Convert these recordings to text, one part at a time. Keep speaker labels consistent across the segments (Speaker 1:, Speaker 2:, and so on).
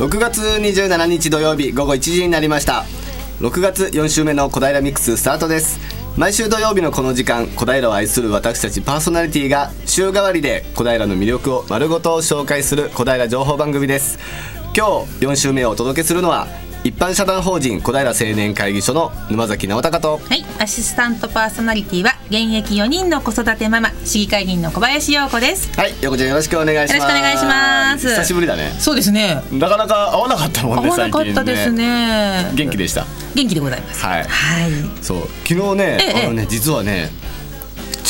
Speaker 1: 6月27日土曜日午後1時になりました。6月4週目の小平ミックススタートです。毎週土曜日のこの時間小平を愛する私たちパーソナリティが週替わりで小平の魅力を丸ごと紹介する小平情報番組です。今日4週目をお届けするのは一般社団法人小平青年会議所の沼崎直隆と
Speaker 2: はい、アシスタントパーソナリティは現役4人の子育てママ市議会議員の小林陽子です。
Speaker 1: はい横ちゃんよろしくお願いします
Speaker 2: よろしくお願いします
Speaker 1: 久しぶりだね
Speaker 2: そうですね。
Speaker 1: なかなか会わなかったもんね
Speaker 2: 合わなかったですね。
Speaker 1: 元気でした？
Speaker 2: 元気でございます。
Speaker 1: はい
Speaker 2: はい。
Speaker 1: そう昨日ね、
Speaker 2: ええ
Speaker 1: あのね実はね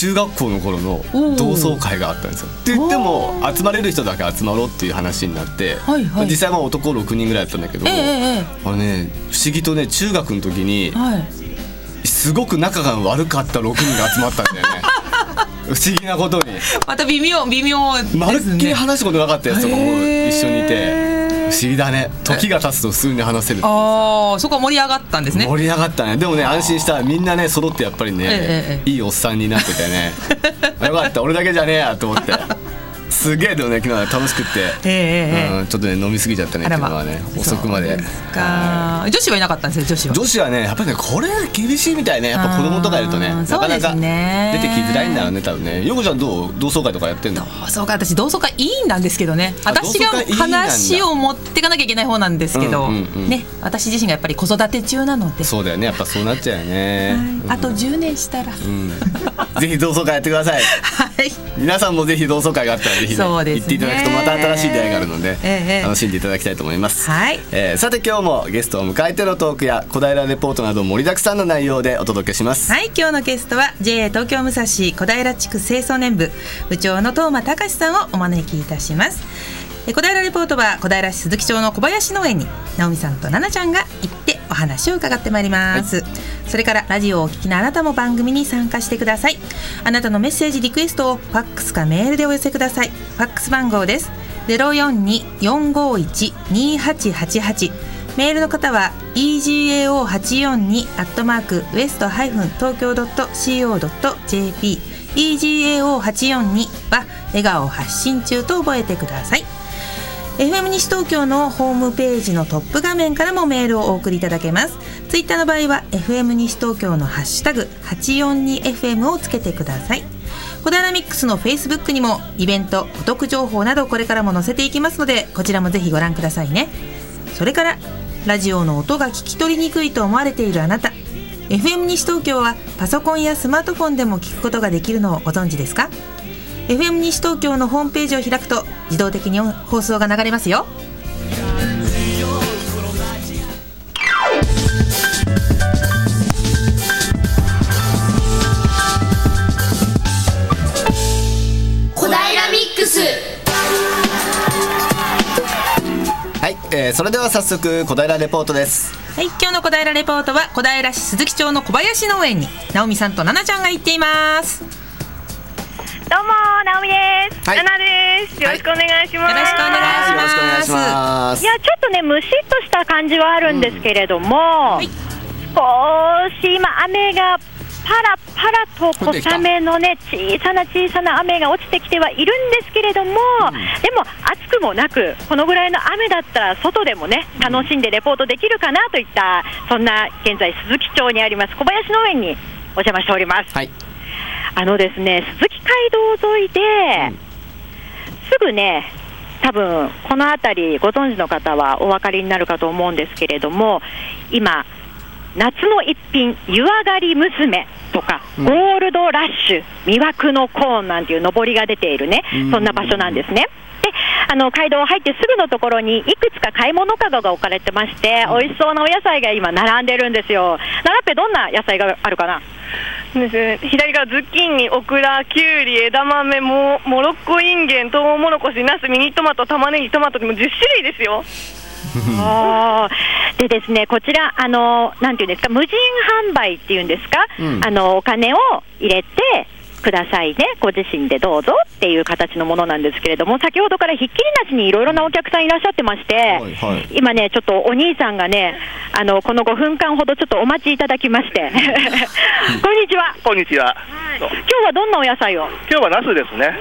Speaker 1: 中学校の頃の同窓会があったんですよ。って言っても
Speaker 2: お
Speaker 1: 集まれる人だけ集まろうっていう話になって、
Speaker 2: はいはい
Speaker 1: 実際は男6人ぐらいだったんだけど、
Speaker 2: ええええ
Speaker 1: あのね不思議とね中学の時に
Speaker 2: はい。
Speaker 1: すごく仲が悪かった6人が集まったんだよね。不思議なことに
Speaker 2: また微妙微妙
Speaker 1: まるっきり。話したことなかったやつとかも一緒にいて議だね。時が経つと普通に話せる
Speaker 2: ああ、そこは盛り上がったんですね。
Speaker 1: 盛り上がったね。でもね安心したみんなね揃ってやっぱりね、
Speaker 2: ええ。
Speaker 1: いいおっさんになっててね。よかった。俺だけじゃねえやと思ってすげえでもね昨日は楽しくって、
Speaker 2: ええええ
Speaker 1: うん、ちょっとね飲みすぎちゃったね
Speaker 2: ま
Speaker 1: 昨日はね。遅くまで。
Speaker 2: 女子はいなかったんですよ女子は。
Speaker 1: 女子はねやっぱりねこれ厳しいみたいね。やっぱ子供とかいるとねなかなか出てきづらいんだろうね多分ね。よこちゃんどう同窓会とかやってんの？
Speaker 2: そうか私同窓会委員なんですけどね。
Speaker 1: あ
Speaker 2: 私が話を持っていかなきゃいけない方なんですけど、
Speaker 1: うんうんうん。
Speaker 2: ね私自身がやっぱり子育て中なので、
Speaker 1: そうだよね。やっぱそうなっちゃうよね、
Speaker 2: はい。あと10年したら、
Speaker 1: うん。ぜひ同窓会やってください。
Speaker 2: はい。
Speaker 1: 皆さんもぜひ同窓会があったらぜひ、ね行っていただくとまた新しい出会いがあるので、
Speaker 2: ええ
Speaker 1: 楽しんでいただきたいと思います、
Speaker 2: はい。
Speaker 1: えーさて今日もゲストを迎えてのトークや小平レポートなど盛りだくさんの内容でお届けします、
Speaker 2: はい。今日のゲストは JA 東京武蔵小平地区清掃年部部長の東間隆さんをお招きいたします。え小平レポートは小平市鈴木町の小林農園に直美さんと奈々ちゃんが行ってお話を伺ってまいります、それからラジオをお聞きのあなたも番組に参加してください。あなたのメッセージリクエストをファックスかメールでお寄せください。ファックス番号です。042-451-2888メールの方は egao842 アットマークウエストハイフン東京ドット co ドット jp egao842 は笑顔発信中と覚えてください。FM 西東京のホームページのトップ画面からもメールをお送りいただけます。ツイッターの場合は FM 西東京のハッシュタグ 842FM をつけてください。小平ミックスのフェイスブックにもイベントお得情報などこれからも載せていきますのでこちらもぜひご覧くださいね。それからラジオの音が聞き取りにくいと思われているあなた。FM 西東京はパソコンやスマートフォンでも聞くことができるのをご存知ですか？FM 西東京のホームページを開くと自動的に放送が流れますよ。
Speaker 3: 小平ミックス。
Speaker 1: はい、えーそれでは早速小平レポートです。
Speaker 2: はい今日の小平レポートは小平市鈴木町の小林農園に直美さんと奈々ちゃんが行っています
Speaker 4: どうも、直美です。
Speaker 1: はい。
Speaker 4: ナナです。よろしくお願いします。
Speaker 2: よろしくお願いします。
Speaker 1: よろしくお願いします。
Speaker 4: いや、ちょっとね、ムシッとした感じはあるんですけれども、
Speaker 2: い
Speaker 4: 少し今、雨がパラパラと小雨のね、小さな小さな雨が落ちてきてはいるんですけれども、でも暑くもなく、このぐらいの雨だったら、外でもね、楽しんでレポートできるかなといった、そんな現在、鈴木町にあります小林農園にお邪魔しております。
Speaker 1: はい
Speaker 4: あのですね、鈴木街道沿いで、すぐね、多分この辺り、ご存知の方はお分かりになるかと思うんですけれども、今、夏の一品、湯上がり娘とか、
Speaker 1: うん。
Speaker 4: ゴールドラッシュ、魅惑のコーンなんていう上りが出ているね
Speaker 1: うん、
Speaker 4: そんな場所なんですね。であの街道を入ってすぐのところにいくつか買い物かごが置かれてまして、美味しそうなお野菜が今、並んでるんですよ。奈良っぺ、どんな野菜があるかな？
Speaker 5: ですね、左がズッキーニ、オクラ、キュウリ、枝豆、モモロッコインゲン、トウモロコシ、ナス、ミニトマト、玉ねぎ、トマトでも10種類ですよ。
Speaker 4: でですね、こちら、あのなんていうんですか、無人販売っていうんですか、
Speaker 1: うん。
Speaker 4: あのお金を入れてくださいね、ご自身でどうぞっていう形のものなんですけれども、先ほどからひっきりなしにいろいろなお客さんいらっしゃってまして、
Speaker 1: はいはい。
Speaker 4: 今ね、ちょっとお兄さんがね、あのこの5分間ほどちょっとお待ちいただきまして、こんにちは、
Speaker 6: こんにちは。
Speaker 4: 今日はどんなお野菜を？
Speaker 6: 今日はナスですね。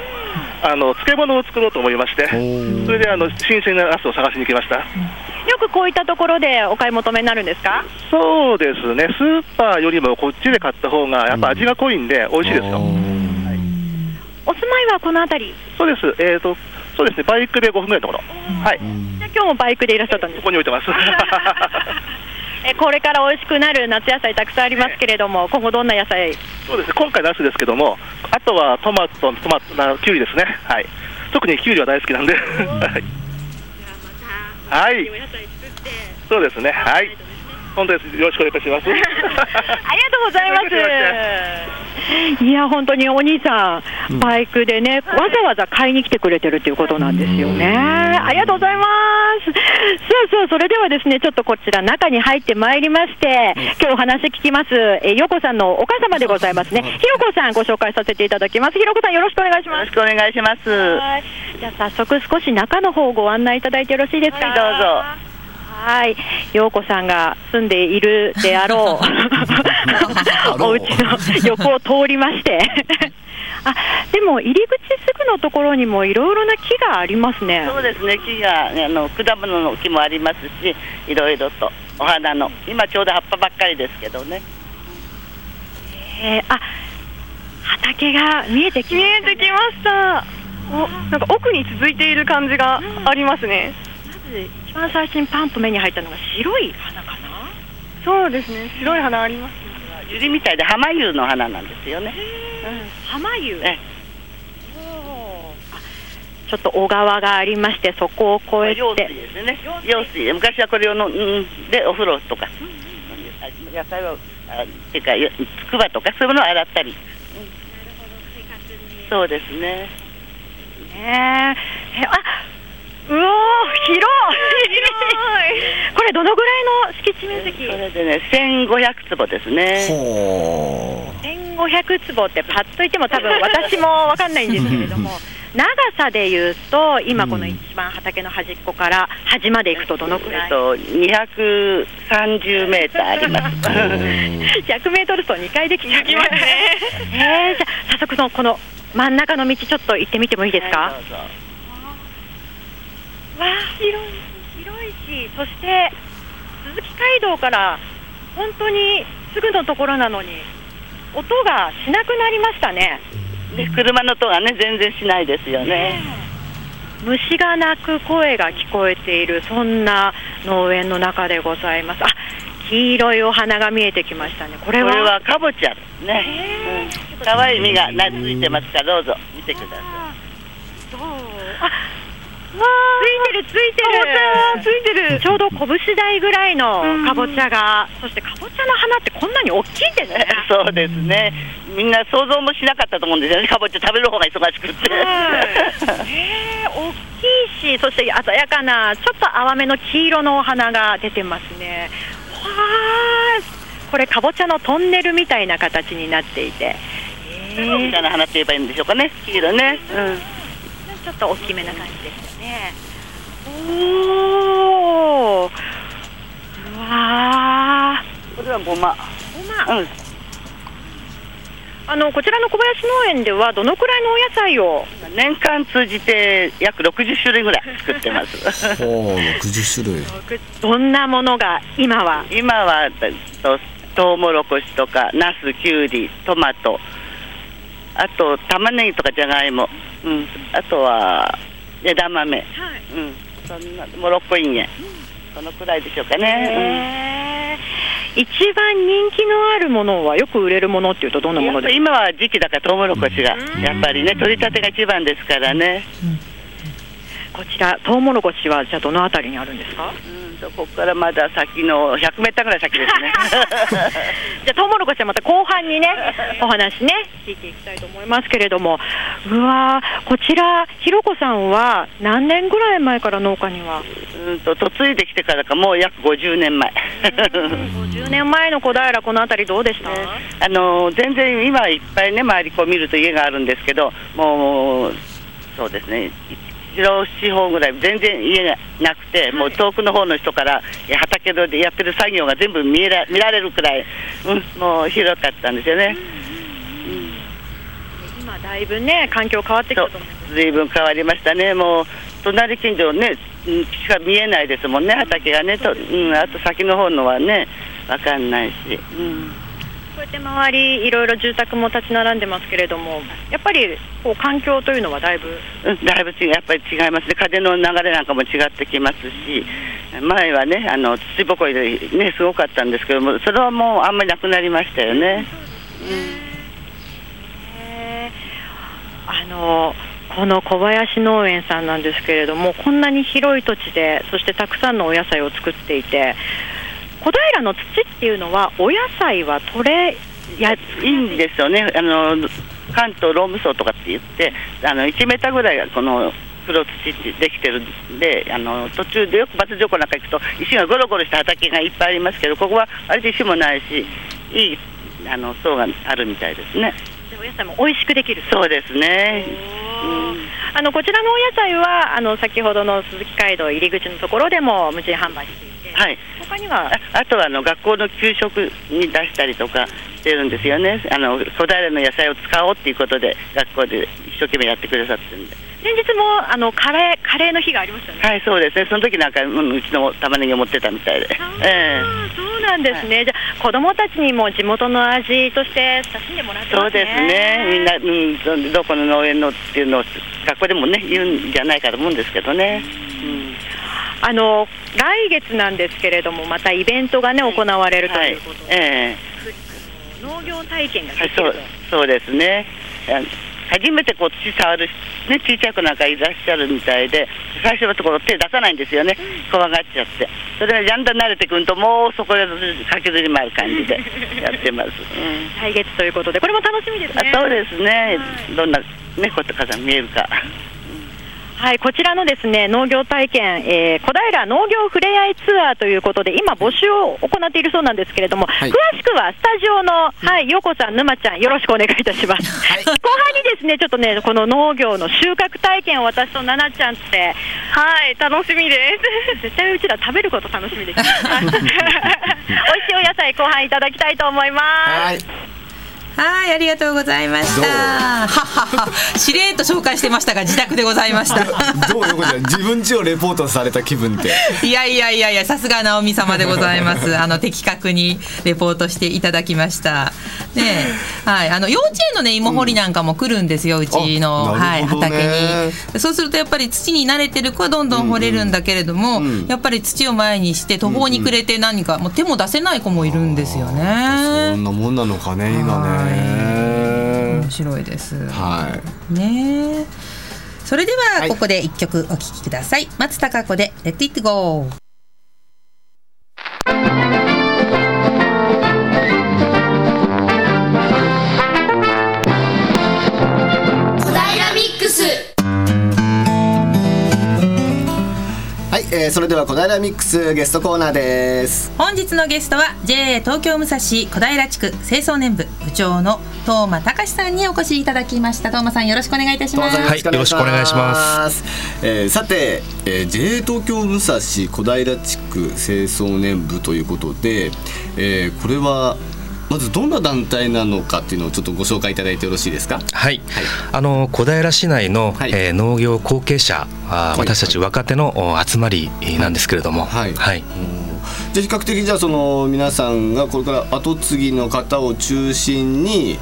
Speaker 6: あの漬物を作ろうと思いまして、
Speaker 1: ー。
Speaker 6: それであの新鮮なナスを探しに来ました。
Speaker 4: よくこういったところでお買い求めになるんですか？
Speaker 6: そうですね、スーパーよりもこっちで買った方が、やっぱ味が濃いんで、美味しいですよ。
Speaker 4: お住まいはこの辺り？
Speaker 6: そうです、えーと、そうですね、バイクで5分ぐらいのところ、はい、
Speaker 4: じゃあ今日もバイクでいらっしゃったんです
Speaker 6: ここに置いてます。
Speaker 4: えこれから美味しくなる夏野菜たくさんありますけれども、今後どんな野菜？
Speaker 6: そうですね、今回ナスですけども、あとはトマト、トマト、なキュウリですね、はい、特にキュウリは大好きなんで、はい、はい、そうですね、はい、本当です、よろしくお願いします。
Speaker 4: ありがとうございます。いや、本当にお兄さん、バイクでね、わざわざ買いに来てくれてるっていうことなんですよね。ありがとうございます。さあさあ、それではですね、ちょっとこちら中に入ってまいりまして、今日お話聞きます、えー、よこさんのお母様でございますね。ひろこさんご紹介させていただきます。ひろこさんよろしくお願いします。
Speaker 7: よろしくお願いします。
Speaker 4: はい。じゃあ早速少し中の方ご案内いただいてよろしいですか？
Speaker 7: はいどうぞ。
Speaker 4: はい、陽子さんが住んでいるであろう お家の横を通りまして。あでも入り口すぐのところにもいろいろな木がありますね。
Speaker 7: そうですね、木があの果物の木もありますし、いろいろとお花の、今ちょうど葉っぱばっかりですけどね。
Speaker 4: えー、あ畑が見えてきました、ね、
Speaker 5: 見えてきました。おなんか奥に続いている感じがありますね。
Speaker 4: まず一番最初にパンと目に入ったのが白い花かな？
Speaker 5: そうですね、白い花あります。
Speaker 7: ユリみたいで浜湯の花なんですよね。
Speaker 4: 浜湯。
Speaker 7: え
Speaker 4: ちょっと小川がありまして、そこを越え
Speaker 7: 用水
Speaker 4: て。
Speaker 7: ですね。用水、昔はこれをの、うん、でお風呂とか、野菜はあっていうかよつくばとかそういうものを洗ったり。そうですね。
Speaker 4: ねええあうおー広い。これどのぐらいの敷地面積？
Speaker 7: それでね、1500坪ですね。
Speaker 1: ほ
Speaker 4: 1500坪ってパッと言っても多分私も分かんないんですけれども 長さでいうと今この一番畑の端っこから端まで行くとどのくらい、
Speaker 7: えっと、230メーターあります。
Speaker 4: 100メートル走2回できちゃいますね。えー、じゃあ早速のこの真ん中の道ちょっと行ってみてもいいですか、
Speaker 7: はい
Speaker 4: 広い。広い。しそして鈴木街道から本当にすぐのところなのに音がしなくなりましたね。
Speaker 7: で車の音がね全然しないですよね。
Speaker 4: 虫が鳴く声が聞こえているそんな農園の中でございます。あ黄色いお花が見えてきましたね。こ
Speaker 7: こ
Speaker 4: れは？
Speaker 7: れはかぼちゃですね。うん。可愛い実がなついてますからどうぞ。見てくださ
Speaker 4: どう？あついてるついてるついてるちょうど拳大ぐらいのかぼちゃが、そしてかぼちゃの花ってこんなに大きいんですね
Speaker 7: い。そうですね。みんな想像もしなかったと思うんですよね。かぼちゃ食べる方が忙しくって。
Speaker 4: へー大きいし、そして鮮やかな、ちょっと淡めの黄色のお花が出てますね。わーこれ、かぼちゃのトンネルみたいな形になっていて、へー
Speaker 7: みたいな花って言えばいいんでしょうかね。黄色ね。うん。
Speaker 4: ちょっと大きめな感じですよね。おー、うわ
Speaker 7: これはごま。
Speaker 4: ー、ごま、
Speaker 7: うん。
Speaker 4: あのこちらの小林農園では、どのくらいのお野菜を
Speaker 7: 年間通じて約60種類ぐらい作ってます。
Speaker 1: うほう60種類
Speaker 4: どんなものが今は？
Speaker 7: 今はとトウモロコシとかナス、キュウリ、トマト、あと玉ねぎとかじゃがいも、うん、あとは枝豆、うん、そんなモロッコインゲン、そのくらいでしょうかね。
Speaker 4: 一番人気のあるものはよく売れるものっていうとどんな
Speaker 7: うん、
Speaker 4: ものですか？
Speaker 7: 今は時期だからトウモロコシがやっぱりね取り立てが一番ですからね。
Speaker 4: こちらトウモロコシはじゃあどのあたりにあるんですか？
Speaker 7: うんとここからまだ先の100メーターぐらい先ですね。
Speaker 4: じゃあトウモロコシはまた後半にね お話ね聞いていきたいと思いますけれどもうわーこちらひろこさんは何年ぐらい前から農家には？
Speaker 7: うんと嫁いできてからかもう約50年前。
Speaker 4: 50年前の小平この辺りどうでした、
Speaker 7: あの全然今いっぱいね周りこう見ると家があるんですけどもうそうですね一郎四方ぐらい全然家がなくて、もう遠くの方の人から畑でやってる作業が全部見えら見られるくらい、うん、もう広かったんですよね。
Speaker 4: 今だいぶね環境変わってきたと思
Speaker 7: ずいぶん変わりましたね、もう隣近所ね、うんしか見えないですもんね畑がね。と、うん、あと先の方のはねわかんないし、うん、
Speaker 4: こうやって周りいろいろ住宅も立ち並んでますけれどもやっぱりこう環境というのはだいぶ？
Speaker 7: うんだいぶ違うやっぱり違いますね。風の流れなんかも違ってきますし前はねあの土ぼこりでねすごかったんですけどもそれはもうあんまりなくなりましたよね。
Speaker 4: あのこの小林農園さんなんですけれどもこんなに広い土地でそしてたくさんのお野菜を作っていて小平の土っていうのはお野菜は取れや
Speaker 7: いいんですよね、あの関東ローム層とかって言って、あの1メーターぐらいがこの黒土ってできてるんで、あの途中でよく松条湖なんか行くと、石がゴロゴロした畑がいっぱいありますけど、ここは割と石もないし、いいあの層があるみたいですね。
Speaker 4: お野菜も美味しくできる
Speaker 7: そうですね。
Speaker 4: あのこちらのお野菜はあの先ほどの鈴木街道入り口のところでも無人販売していて、
Speaker 7: はい、
Speaker 4: 他には？
Speaker 7: ああとはあの学校の給食に出したりとかしてるんですよね、あの小平の野菜を使おうっていうことで、学校で一生懸命やってくださってるんで。
Speaker 4: 先日もあのカレーカレーの日がありましたね。
Speaker 7: はい、そうですね、その時なんか、うんうちの玉ねぎを持ってたみたいで。ええ
Speaker 4: そうなんですね、じゃあ子供たちにも地元の味として親しんでもらってますね。
Speaker 7: そうですね、みんな、うん、どどこの農園のっていうのを学校でもね、言うんじゃないかと思うんですけどね。うん
Speaker 4: あの来月なんですけれども、またイベントがね、行われると
Speaker 7: はい
Speaker 4: いうことで、
Speaker 7: え
Speaker 4: 農業体験ができる
Speaker 7: そうそうですね。あ初めてこう土触る、ね、小さい子なんかいらっしゃるみたいで、最初のところ手出さないんですよね、怖がっちゃって。それがだんだん慣れてくると、もうそこで駆けずり回る感じで やってます。うん
Speaker 4: 来月ということで、これも楽しみですね。
Speaker 7: あそうですね、
Speaker 4: はい
Speaker 7: どんな、ね、ことかが見えるか。
Speaker 4: はい、こちらのですね農業体験、えー小平農業ふれあいツアーということで、今、募集を行っているそうなんですけれども、
Speaker 1: はい
Speaker 4: 詳しくはスタジオの、はい、よこさん、沼ちゃん、よろしくお願いいたします。
Speaker 1: はい
Speaker 4: 後半にですね、ちょっとね、この農業の収穫体験を私と奈々ちゃんって、
Speaker 5: はい、楽しみです。
Speaker 4: 絶対うちら食べること楽しみです。美味しいお野菜、後半いただきたいと思います。
Speaker 1: はい
Speaker 2: はい、ありがとうございました。ははは、しれっと紹介してましたが、自宅でございました。
Speaker 1: どう？いう？ことだ自分家をレポートされた気分って。
Speaker 2: いやいやいやいや、さすが直美様でございます。あの的確にレポートしていただきました。ねえ、はい、あの幼稚園のね、芋掘りなんかも来るんですよ、うちの、
Speaker 1: あ
Speaker 2: はい、畑に。そうすると、やっぱり土に慣れてる子はどんどん掘れるんだけれども、
Speaker 1: うん。うん
Speaker 2: やっぱり土を前にして途方に暮れて、何か、もう手も出せない子もいるんですよ
Speaker 1: そ
Speaker 2: ね
Speaker 1: ん。なもんなのかね今ね
Speaker 2: 面白いです。
Speaker 1: はい。
Speaker 2: ねえ。それで
Speaker 1: は
Speaker 2: はい。ここで一曲お聴きください、松たか子で「Let It Go」
Speaker 3: 小
Speaker 1: えーそれでは小平ミックスゲストコーナーです。
Speaker 2: 本日のゲストは JA 東京武蔵小平地区清掃年部部長の東間隆さんにお越しいただきました。東間さんよろしくお願いいたします。
Speaker 8: はいよろしくお願いします。
Speaker 1: えーさて、えー JA 東京武蔵小平地区清掃年部ということで、えーこれはまずどんな団体なのかっていうのをちょっとご紹介いただいてよろしいですか？
Speaker 8: はい、あの小平市内の、
Speaker 1: はい。
Speaker 8: えー農業後継者、
Speaker 1: はい。
Speaker 8: 私たち若手のお集まりなんですけれども、
Speaker 1: はい。
Speaker 8: はい、
Speaker 1: じゃあ比較的じゃあその皆さんがこれから後継ぎの方を中心に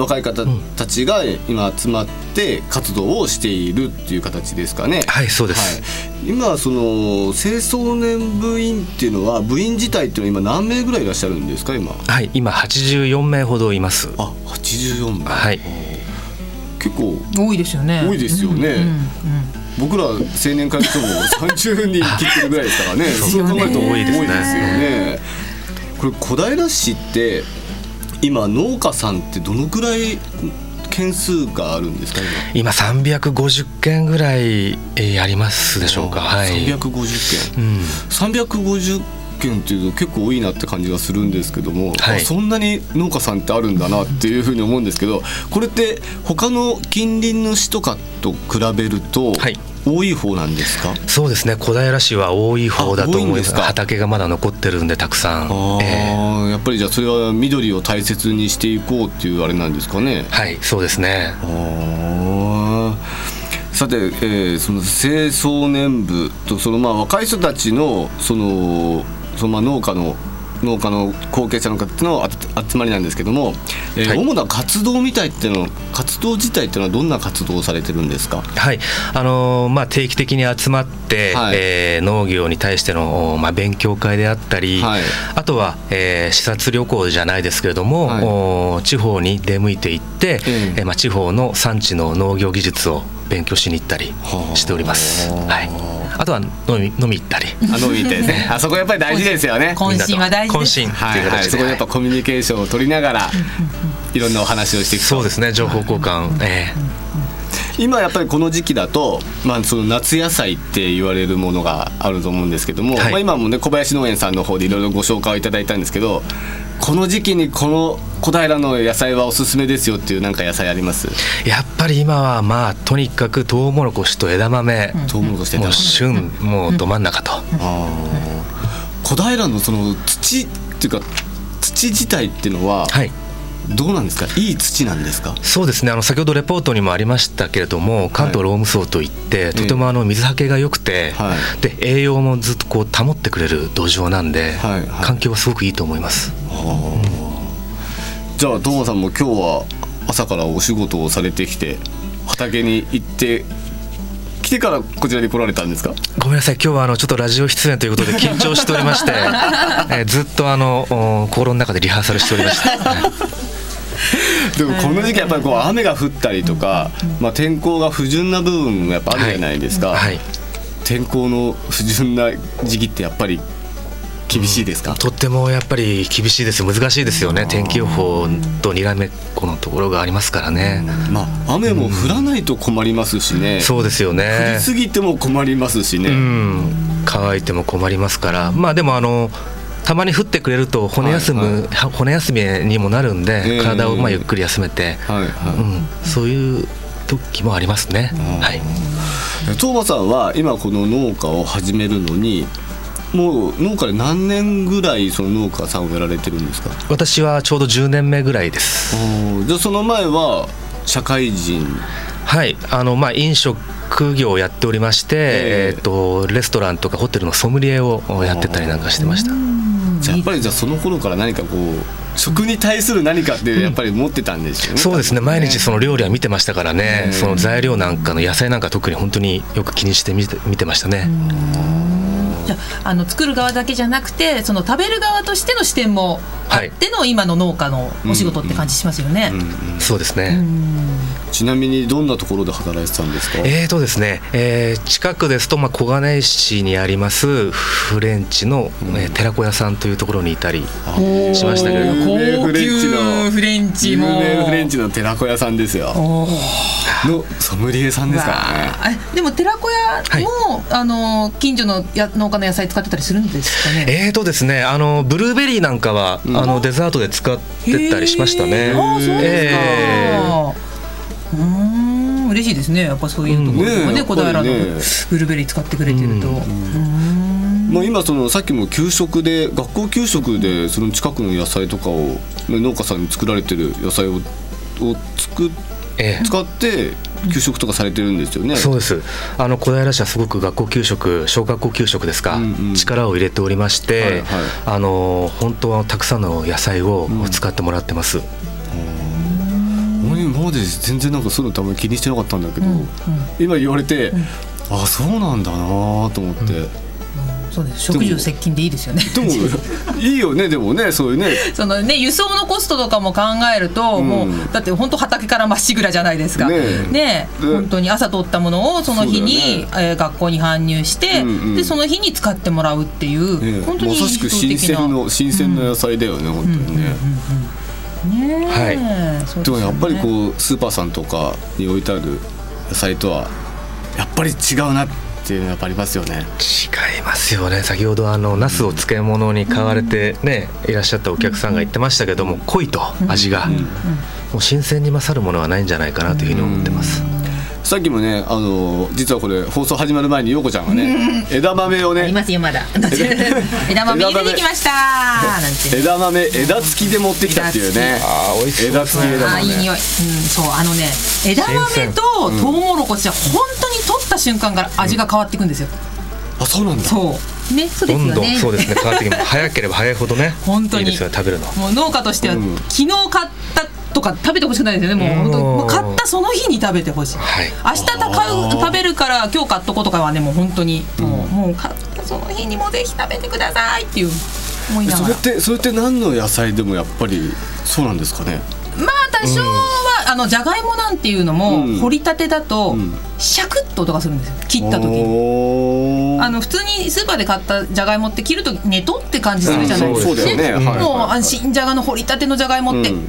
Speaker 1: 若い方たちが今集まって活動をしているっていう形ですかね。
Speaker 8: はいそうです
Speaker 1: はい、今その清掃年部員っていうのは部員自体っていうのは今何名ぐらいいらっしゃるんですか今？
Speaker 8: はい、今84名ほどいます。
Speaker 1: あ、84名。
Speaker 8: はい、
Speaker 1: 結構
Speaker 2: 多いですよね
Speaker 1: 多いですよね
Speaker 2: うんうんうん
Speaker 1: 僕ら青年会長も 30人切ってるぐらいですからね。そう考えると
Speaker 8: 多いですね
Speaker 1: 多いですよね。これ小平市って今農家さんってどのくらい件数があるんですか今？
Speaker 8: 今350件ぐらい、えーありますでしょうか。はい、
Speaker 1: 350件。
Speaker 8: うん、
Speaker 1: 350件っていうと結構多いなって感じがするんですけども、
Speaker 8: はい。
Speaker 1: あそんなに農家さんってあるんだなっていうふうに思うんですけどこれって他の近隣の市とかと比べると
Speaker 8: はい。
Speaker 1: 多い方なんですか、
Speaker 8: そうですね。小平市は多い方だと思います。
Speaker 1: ですか？
Speaker 8: 畑がまだ残ってるんでたくさん、えー
Speaker 1: やっぱりじゃあそれは緑を大切にしていこうっていうあれなんですかね？
Speaker 8: はいそうですね。
Speaker 1: さて、えーその青少年部とそのまあ若い人たちのそのそのまあ農家の農家の後継者の方の集まりなんですけども、えー
Speaker 8: はい。
Speaker 1: 主な活動みたいっていうの活動自体っていうのはどんな活動をされてるんですか？
Speaker 8: はい。あのーまあ、定期的に集まって、
Speaker 1: はい。
Speaker 8: えー農業に対しての、おまあ、勉強会であったり、
Speaker 1: はい。
Speaker 8: あとは、えー視察旅行じゃないですけれども、
Speaker 1: はい。
Speaker 8: お地方に出向いていって、
Speaker 1: ええ。
Speaker 8: えーまあ、地方の産地の農業技術を勉強しに行ったり
Speaker 1: はあ
Speaker 8: しております。はい、あとは飲み飲み行ったり。
Speaker 1: あの見てですね。あそこやっぱり大事ですよね。
Speaker 2: 懇親は大事です。
Speaker 8: 懇親。って
Speaker 1: はいはい、そこでやっぱコミュニケーションを取りながらい。ろんなお話をしていくと。
Speaker 8: そうですね。情報交換、え
Speaker 1: 今やっぱりこの時期だと、まあ、その夏野菜って言われるものがあると思うんですけども、
Speaker 8: はい。
Speaker 1: まあ、今もね小林農園さんの方でいろいろご紹介をいただいたんですけどこの時期にこの小平の野菜はおすすめですよっていうなんか野菜あります？
Speaker 8: えやっぱり今はまあとにかくトウモロコシと枝豆、
Speaker 1: トウモロコシ
Speaker 8: もう旬もうど真ん中と、
Speaker 1: 小平のその土っていうか土自体っていうのは
Speaker 8: はい
Speaker 1: どうなんですか？いい土なんですか？
Speaker 8: そうですね。あの先ほどレポートにもありましたけれども関東ローム層といって、とてもあの水はけが良くて、
Speaker 1: はい。
Speaker 8: で栄養もずっとこう保ってくれる土壌なんで、
Speaker 1: はいはい。
Speaker 8: 環境はすごくいいと思います。
Speaker 1: じゃあトモさんも今日は朝からお仕事をされてきて畑に行って来てからこちらに来られたんですか？
Speaker 8: ごめんなさい。今日はあのちょっとラジオ出演ということで緊張しておりまして、えーずっとあのお心の中でリハーサルしておりました。
Speaker 1: でもこの時期やっぱりこう雨が降ったりとか、まあ、天候が不順な部分がやっぱあるじゃないですか、
Speaker 8: はい
Speaker 1: 天候の不順な時期ってやっぱり厳しいですか、
Speaker 8: とってもやっぱり厳しいです。難しいですよね。天気予報とにらめっこのところがありますからね、
Speaker 1: まあ雨も降らないと困りますしね、
Speaker 8: そうですよ
Speaker 1: 降
Speaker 8: ね
Speaker 1: りすぎても困りますしね、
Speaker 8: うん。乾いても困りますから。まあでもあのたまに降ってくれると骨休む、は骨休みにもなるんで、
Speaker 1: ええ
Speaker 8: 体をまあゆっくり休めて、
Speaker 1: はいはい。
Speaker 8: うん、そういう時もありますね、はい、
Speaker 1: トーマさんは今この農家を始めるのにもう農家で何年ぐらいその農家さんをやられてるんですか？
Speaker 8: 私はちょうど10年目ぐらいです。
Speaker 1: じゃあその前は社会人。
Speaker 8: はい。あのまあ飲食業をやっておりまして、
Speaker 1: ええ
Speaker 8: えーとレストランとかホテルのソムリエをやってたりなんかしてました
Speaker 1: じゃあやっぱりじゃあその頃から何かこう食に対する何かってやっぱり持ってたんですよね、
Speaker 8: そうですね。毎日その料理は見てましたからね、
Speaker 1: うん。
Speaker 8: その材料なんかの野菜なんか特に本当によく気にして見て見てましたね、
Speaker 2: じゃああの作る側だけじゃなくてその食べる側としての視点もあっての今の農家のお仕事って感じしますよね。
Speaker 8: そうですね、
Speaker 1: ちなみにどんなところで働いてたんですか？
Speaker 8: えーとですね、えー近くですと、まあ、小金井市にありますフレンチの、えー寺子屋さんというところにいたりしましたけれども。
Speaker 1: 有名フレンチの
Speaker 2: フレンチ
Speaker 1: 有
Speaker 2: も
Speaker 1: 名フレンチの寺子屋さんですよ。のソムリエさんですから
Speaker 2: えでも寺子屋も、あの近所のや農家の野菜使ってたりするんですかね？
Speaker 8: えーとですねあのブルーベリーなんかは、あのデザートで使ってたりしましたね。
Speaker 2: ああそうですか。
Speaker 8: え
Speaker 2: うーん嬉しいですね。やっぱそういうところでもね,、
Speaker 1: うんね
Speaker 2: 小平のブルーベリー使ってくれてると。
Speaker 1: まあ、今そのさっきも給食で学校給食でその近くの野菜とかをね農家さんに作られてる野菜をを作っ
Speaker 8: ええ。
Speaker 1: 使って給食とかされてるんですよね。
Speaker 8: そうです。あの小平市はすごく学校給食小学校給食ですか、
Speaker 1: うんうん。
Speaker 8: 力を入れておりまして、
Speaker 1: はいはい。
Speaker 8: あの本当はたくさんの野菜を使ってもらってます、
Speaker 1: 俺今まで全然なんかそういうの多分気にしてなかったんだけど、今言われて、あそうなんだなと思って、
Speaker 2: そうです。食住接近でいいですよね。
Speaker 1: でもいいよねでもねそういうね。
Speaker 2: そのね輸送のコストとかも考えると、
Speaker 1: うん。
Speaker 2: もうだって本当畑からまっしぐらじゃないですか。
Speaker 1: ね
Speaker 2: ね本当に朝取ったものをその日に、
Speaker 1: そう
Speaker 2: えー学校に搬入して、
Speaker 1: うんうん。
Speaker 2: でその日に使ってもらうっていう、
Speaker 1: ね
Speaker 2: 本当に
Speaker 1: まさしく新鮮の新鮮な野菜だよね、本当にね。
Speaker 2: ね
Speaker 8: はい
Speaker 2: えそうですよね。
Speaker 1: でもやっぱりこうスーパーさんとかに置いてある野菜とはやっぱり違うなっていうのはやっぱありますよね。
Speaker 8: 違いますよね。先ほどあのナスを漬物に買われてね、いらっしゃったお客さんが言ってましたけども濃いと味が、もう新鮮に勝るものはないんじゃないかなというふうに思ってます、
Speaker 1: さっきもねあの実はこれ放送始まる前に陽子ちゃんがね枝豆を
Speaker 2: あり
Speaker 1: ね
Speaker 2: ますよまだ。枝 豆入れてきました。なんて。
Speaker 1: 枝豆枝付きで持ってきたっていうね。
Speaker 8: あー美味しそう。
Speaker 1: 枝付き枝豆
Speaker 2: あーいい匂い、うん、そうあのね枝豆とトウモロコシは本当に取った瞬間から味が変わっていくんですよ、
Speaker 1: あそうなんだ。
Speaker 2: そう。ねそうで
Speaker 8: どんどん
Speaker 2: すよね
Speaker 8: そうですね変わってきます。早ければ早いほどね
Speaker 2: 本当に。
Speaker 8: いいですよね食べるの。
Speaker 2: もう農家としては、
Speaker 1: うん。
Speaker 2: 昨日買ったとか食べてほしくないですよね。もう本当
Speaker 8: うん
Speaker 2: もう買ったその日に食べてほしい、
Speaker 8: はい。
Speaker 2: 明日た買う食べるから今日買っとこうとかはねもう本当に、もうもう買ったその日にもぜひ食べてくださいっていう。思いな
Speaker 1: そ
Speaker 2: がら。
Speaker 1: れってそれって何の野菜でもやっぱりそうなんですかね？
Speaker 2: まあ多少は、あのじゃがいもなんていうのも、
Speaker 1: うん。
Speaker 2: 掘りたてだと、
Speaker 1: ん。
Speaker 2: シャクッと音がするんですよ。切った時。に。あの普通にスーパーで買ったじゃがいもって切るとネトって感じするじゃないですか、
Speaker 1: うんそうだよね。はい。
Speaker 2: もうあの新じゃがの掘りたてのじゃがいもってパリ
Speaker 1: うん
Speaker 2: ン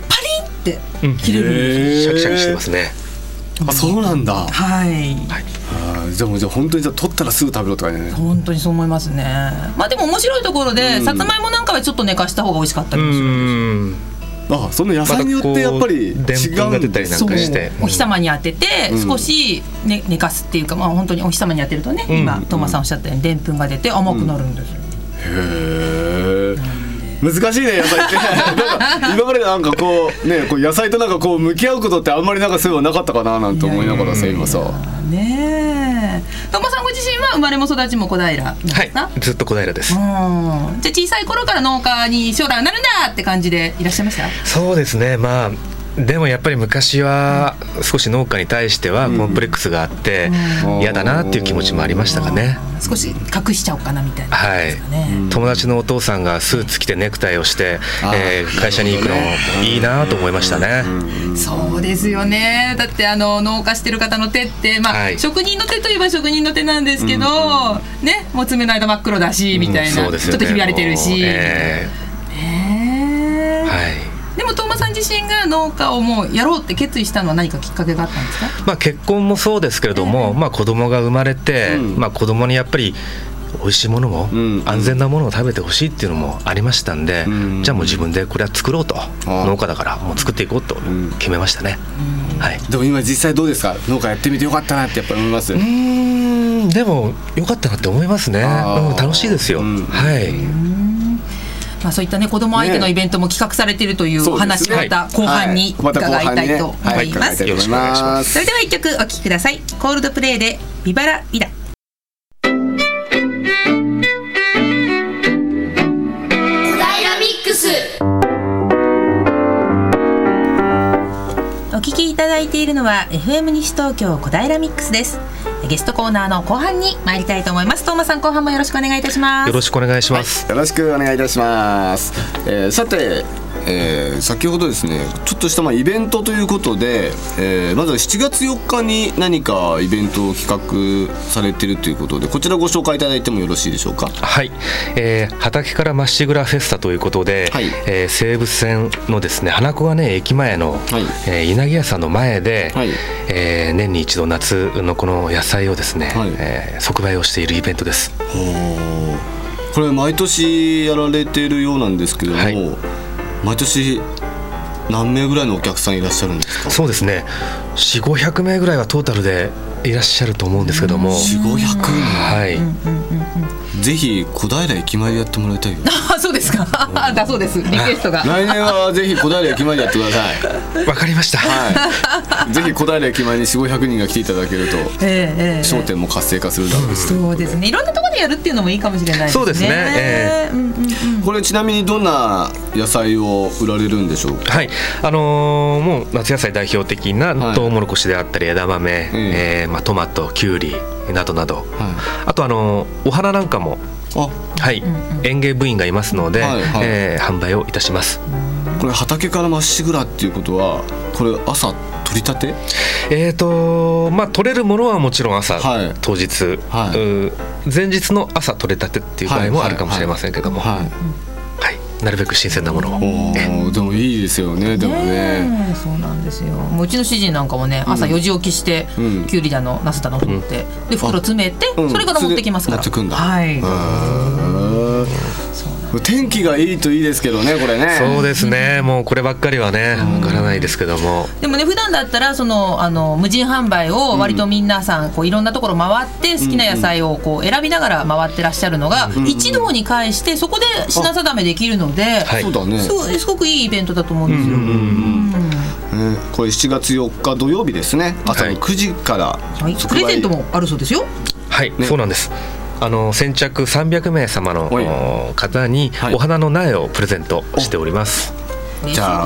Speaker 2: って
Speaker 8: うん。
Speaker 2: 切れるんですよ、
Speaker 1: へー。
Speaker 8: シャキシャキしてますね。
Speaker 1: あそうなんだ。
Speaker 2: はい。
Speaker 1: あーじゃあもうじゃあ本当にじゃあ取ったらすぐ食べろとかね。
Speaker 2: 本当にそう思いますね。まあでも面白いところで、さつまいもなんかはちょっと寝かした方が美味しかった
Speaker 8: う
Speaker 2: りもする
Speaker 8: ん
Speaker 1: あその野菜によってやっぱり違
Speaker 8: でんぷんが出たりなん
Speaker 2: そう。
Speaker 8: かして
Speaker 2: お日様に当てて
Speaker 1: うん。
Speaker 2: 少し、ね寝かすっていうか、まあ、本当にお日様に当てるとね、
Speaker 8: うん。
Speaker 2: 今トーマさんおっしゃったようにでんぷんが出て甘くなるんですよ、
Speaker 1: へえ難しいね野菜。っ てなんか今までなんかこうねこう野菜となんかこう向き合うことってあんまりなんかそういうのなかったかななんて思いながらさ今さ。
Speaker 2: ねえ。トーマさんご自身は生まれも育ちも小平。
Speaker 8: は
Speaker 2: か、
Speaker 8: いずっと小平です。
Speaker 2: うん。じゃあ小さい頃から農家に将来はなるんだって感じでいらっしゃいました？
Speaker 8: そうですね。まあでもやっぱり昔は少し農家に対してはコンプレックスがあって
Speaker 1: うん。
Speaker 8: 嫌だなっていう気持ちもありましたかね。
Speaker 2: 少し隠しちゃおうかなみたいな
Speaker 8: はい。友達のお父さんがスーツ着てネクタイをして、えー会社に行くのいいなと思いましたね。
Speaker 2: そうですよね。だってあの農家してる方の手って、まあ
Speaker 8: はい。
Speaker 2: 職人の手といえば職人の手なんですけど、ねもう爪の間真っ黒だしみたいな、ちょっとひび割れてるし、
Speaker 8: えー。はい
Speaker 2: ん自身が農家をもうやろうって決意したのは何かきっかけがあったんですか？
Speaker 8: まあ、結婚もそうですけれども、まあ、子供が生まれて、
Speaker 1: うん。
Speaker 8: まあ、子供にやっぱり美味しいものも、
Speaker 1: うん
Speaker 8: 安全なものを食べてほしいっていうのもありましたんで、
Speaker 1: うん
Speaker 8: じゃあもう自分でこれは作ろうと。農家だからもう作っていこうと
Speaker 1: ん。
Speaker 8: 決めましたね。はい。
Speaker 1: でも今実際どうですか？農家やってみてよかったなってやっぱり思います？
Speaker 8: うーんでも良かったなって思いますね、うん、楽しいですよ、
Speaker 1: うん。
Speaker 8: はい
Speaker 2: まあ、そういったね子供相手のイベントも企画されているというお話また後半に
Speaker 1: はいまた後
Speaker 2: 伺い
Speaker 1: 半にね
Speaker 2: たいと思
Speaker 1: はい
Speaker 2: います。
Speaker 1: 伺いたいと思います
Speaker 2: それでは一曲お聴きください。コールドプレイでビバラビダ。
Speaker 3: 小平ミックス
Speaker 2: お聞きいただいているのは FM 西東京小平ミックスです。ゲストコーナーの後半に参りたいと思います。トーマさん後半もよろしくお願いいたします。
Speaker 8: よろしくお願いします、
Speaker 1: よろしくお願いいたします、えーさて、えー先ほどですねちょっとしたまあイベントということで、えーまずは7月4日に何かイベントを企画されてるということでこちらご紹介いただいてもよろしいでしょうか？
Speaker 8: はい、えー畑からまっしぐらフェスタということで、
Speaker 1: はい。
Speaker 8: えー西武線のですね花子金駅前の、
Speaker 1: はい。
Speaker 8: えー稲毛屋さんの前で、
Speaker 1: はい。
Speaker 8: えー年に一度夏のこの野菜をですね、
Speaker 1: はい。
Speaker 8: えー即売をしているイベントです。
Speaker 1: これ毎年やられてるようなんですけれども、
Speaker 8: はい
Speaker 1: 毎年何名ぐらいのお客さんいらっしゃるんですか？
Speaker 8: そうですね。4 5 0 0名ぐらいはトータルでいらっしゃると思うんですけども、
Speaker 1: 4500人。
Speaker 8: はい、
Speaker 1: ぜひ小平駅前でやってもらいたいよ
Speaker 2: あ、そうですか。だそうです。リクエストが。
Speaker 1: 来年はぜひ小平駅前でやってください
Speaker 8: わかりました。
Speaker 1: はい、ぜひ小平駅前に4 5 0 0人が来ていただけると
Speaker 2: ええええ
Speaker 1: 商店も活性化するだろうし、
Speaker 2: そうですね。いろんなところでやるっていうのもいいかもしれないですね。
Speaker 8: そうですねえ
Speaker 2: うんうんうん。
Speaker 1: これちなみにどんな野菜を売られるんでしょう？か
Speaker 8: はい、あのーもう夏野菜代表的な
Speaker 1: はい
Speaker 8: トウモロコシであったり枝豆、えーまあ、トマトきゅうりなどなど、
Speaker 1: は
Speaker 8: あとあのーお花なんかも、
Speaker 1: あ。
Speaker 8: はい園芸部員がいますので、
Speaker 1: はいはい。
Speaker 8: えー販売をいたします。
Speaker 1: これ畑からまっしぐらっていうことはこれ朝取りたて？
Speaker 8: えーとまあ取れるものはもちろん朝、
Speaker 1: はい。
Speaker 8: 当日、
Speaker 1: はい。う
Speaker 8: 前日の朝取れたてっていう場合もあるかもしれませんけども、はい。
Speaker 1: はい
Speaker 8: なるべく新鮮なものを。
Speaker 1: でもいいですよねでもね。
Speaker 2: そうなんですよ。もううちの主人なんかもね朝4時起きして、
Speaker 1: うん。
Speaker 2: きゅうりだのナスだの取って、で袋詰めて、
Speaker 1: うん。
Speaker 2: それから持ってきますから。
Speaker 1: 持ってくんだ
Speaker 2: はい、そう
Speaker 1: 天気がいいといいですけどねこれね。
Speaker 8: そうですね、もうこればっかりはね、わからないですけども。
Speaker 2: でもね普段だったらそのあの無人販売を割と皆さんこういろんなところ回って好きな野菜をこう選びながら回ってらっしゃるのが一堂に会してそこで品定めできるので、
Speaker 8: はい。
Speaker 1: そうだね。
Speaker 2: すごいすごくいいイベントだと思うんですよ。
Speaker 1: ねこれ7月4日土曜日ですね。朝の9時から
Speaker 2: はい、プレゼントもあるそうですよ。
Speaker 8: はい、そうなんです。あの先着300名様の方に
Speaker 1: はい。
Speaker 8: お花の苗をプレゼントしております。
Speaker 1: じゃあ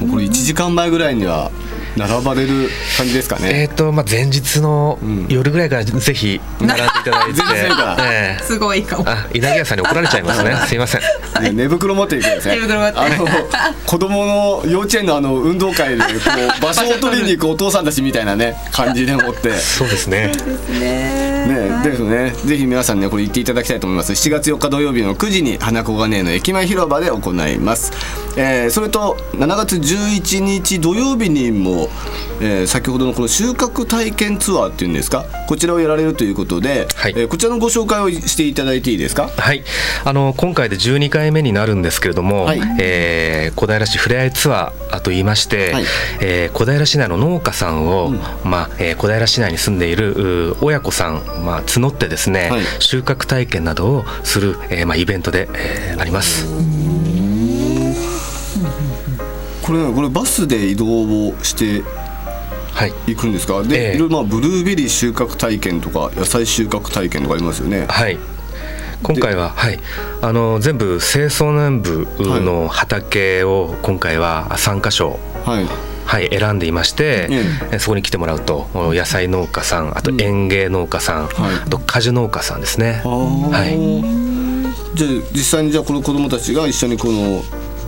Speaker 1: もうこれ1時間前ぐらいには並ばれる感じですかね
Speaker 8: えっ、とまあ前日の
Speaker 1: ん
Speaker 8: 夜ぐらいからぜひ並んでいただいて、ええ
Speaker 2: すごいかも。
Speaker 8: あ稲毛屋さんに怒られちゃいますね。すいません。
Speaker 1: ね寝袋持っていくんですね
Speaker 2: 寝袋持って
Speaker 1: あの子供の幼稚園のあの運動会でこう場所を取りに行くお父さんたちみたいなね感じで持って
Speaker 8: そうですね。
Speaker 1: ね、ですね。ぜひ皆さんねこれ行っていただきたいと思います。7月4日土曜日の9時に花小金井の駅前広場で行います。えーそれと7月11日土曜日にも、えー先ほどのこの収穫体験ツアーっていうんですか、こちらをやられるということで、
Speaker 8: はい。
Speaker 1: えーこちらのご紹介をしていただいていいですか？
Speaker 8: はい、あの今回で12回目になるんですけれども、
Speaker 1: はい。
Speaker 8: えー小平市ふれあいツアーといいまして、
Speaker 1: はい。
Speaker 8: えー小平市内の農家さんを、まあえー小平市内に住んでいるう親子さん、まあ、募ってですね、
Speaker 1: はい。
Speaker 8: 収穫体験などをする、えーまあ、イベントで、えーあります。
Speaker 1: これねこれバスで移動をして
Speaker 8: はい
Speaker 1: いくんですか？で、
Speaker 8: ええ
Speaker 1: いろいろまあブルーベリー収穫体験とか野菜収穫体験とかありますよね。
Speaker 8: はい今回は、はい、あの全部清掃南部の畑を今回は3箇所、
Speaker 1: はい。
Speaker 8: はい、選んでいまして、
Speaker 1: え
Speaker 8: えそこに来てもらうとお野菜農家さんあと園芸農家さん、
Speaker 1: はい
Speaker 8: あと果樹農家さんですね。
Speaker 1: はい。じゃあ実際にじゃあこの子供たちが一緒にこの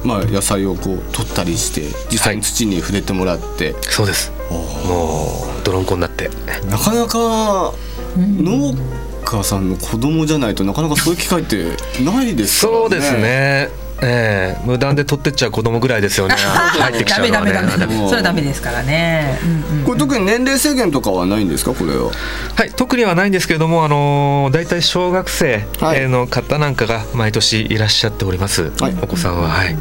Speaker 1: まあ野菜をこう取ったりして実際に土に触れてもらって、
Speaker 8: そうです。もう泥んこになって。
Speaker 1: なかなか農家さんの子供じゃないとなかなかそういう機会ってないですからね。
Speaker 8: そうです。ねええ無断で取ってっちゃう子供ぐらいですよね。入ってきちゃうのはね。
Speaker 2: ダメダメダメ。
Speaker 1: うん
Speaker 2: それはダメですからね。うんうん。
Speaker 1: これ特に年齢制限とかはないんですか？これは。
Speaker 8: はい特にはないんですけれどもあの大体小学生
Speaker 1: はい
Speaker 8: の方なんかが毎年いらっしゃっております、
Speaker 1: はい。
Speaker 8: お子さんは。はい。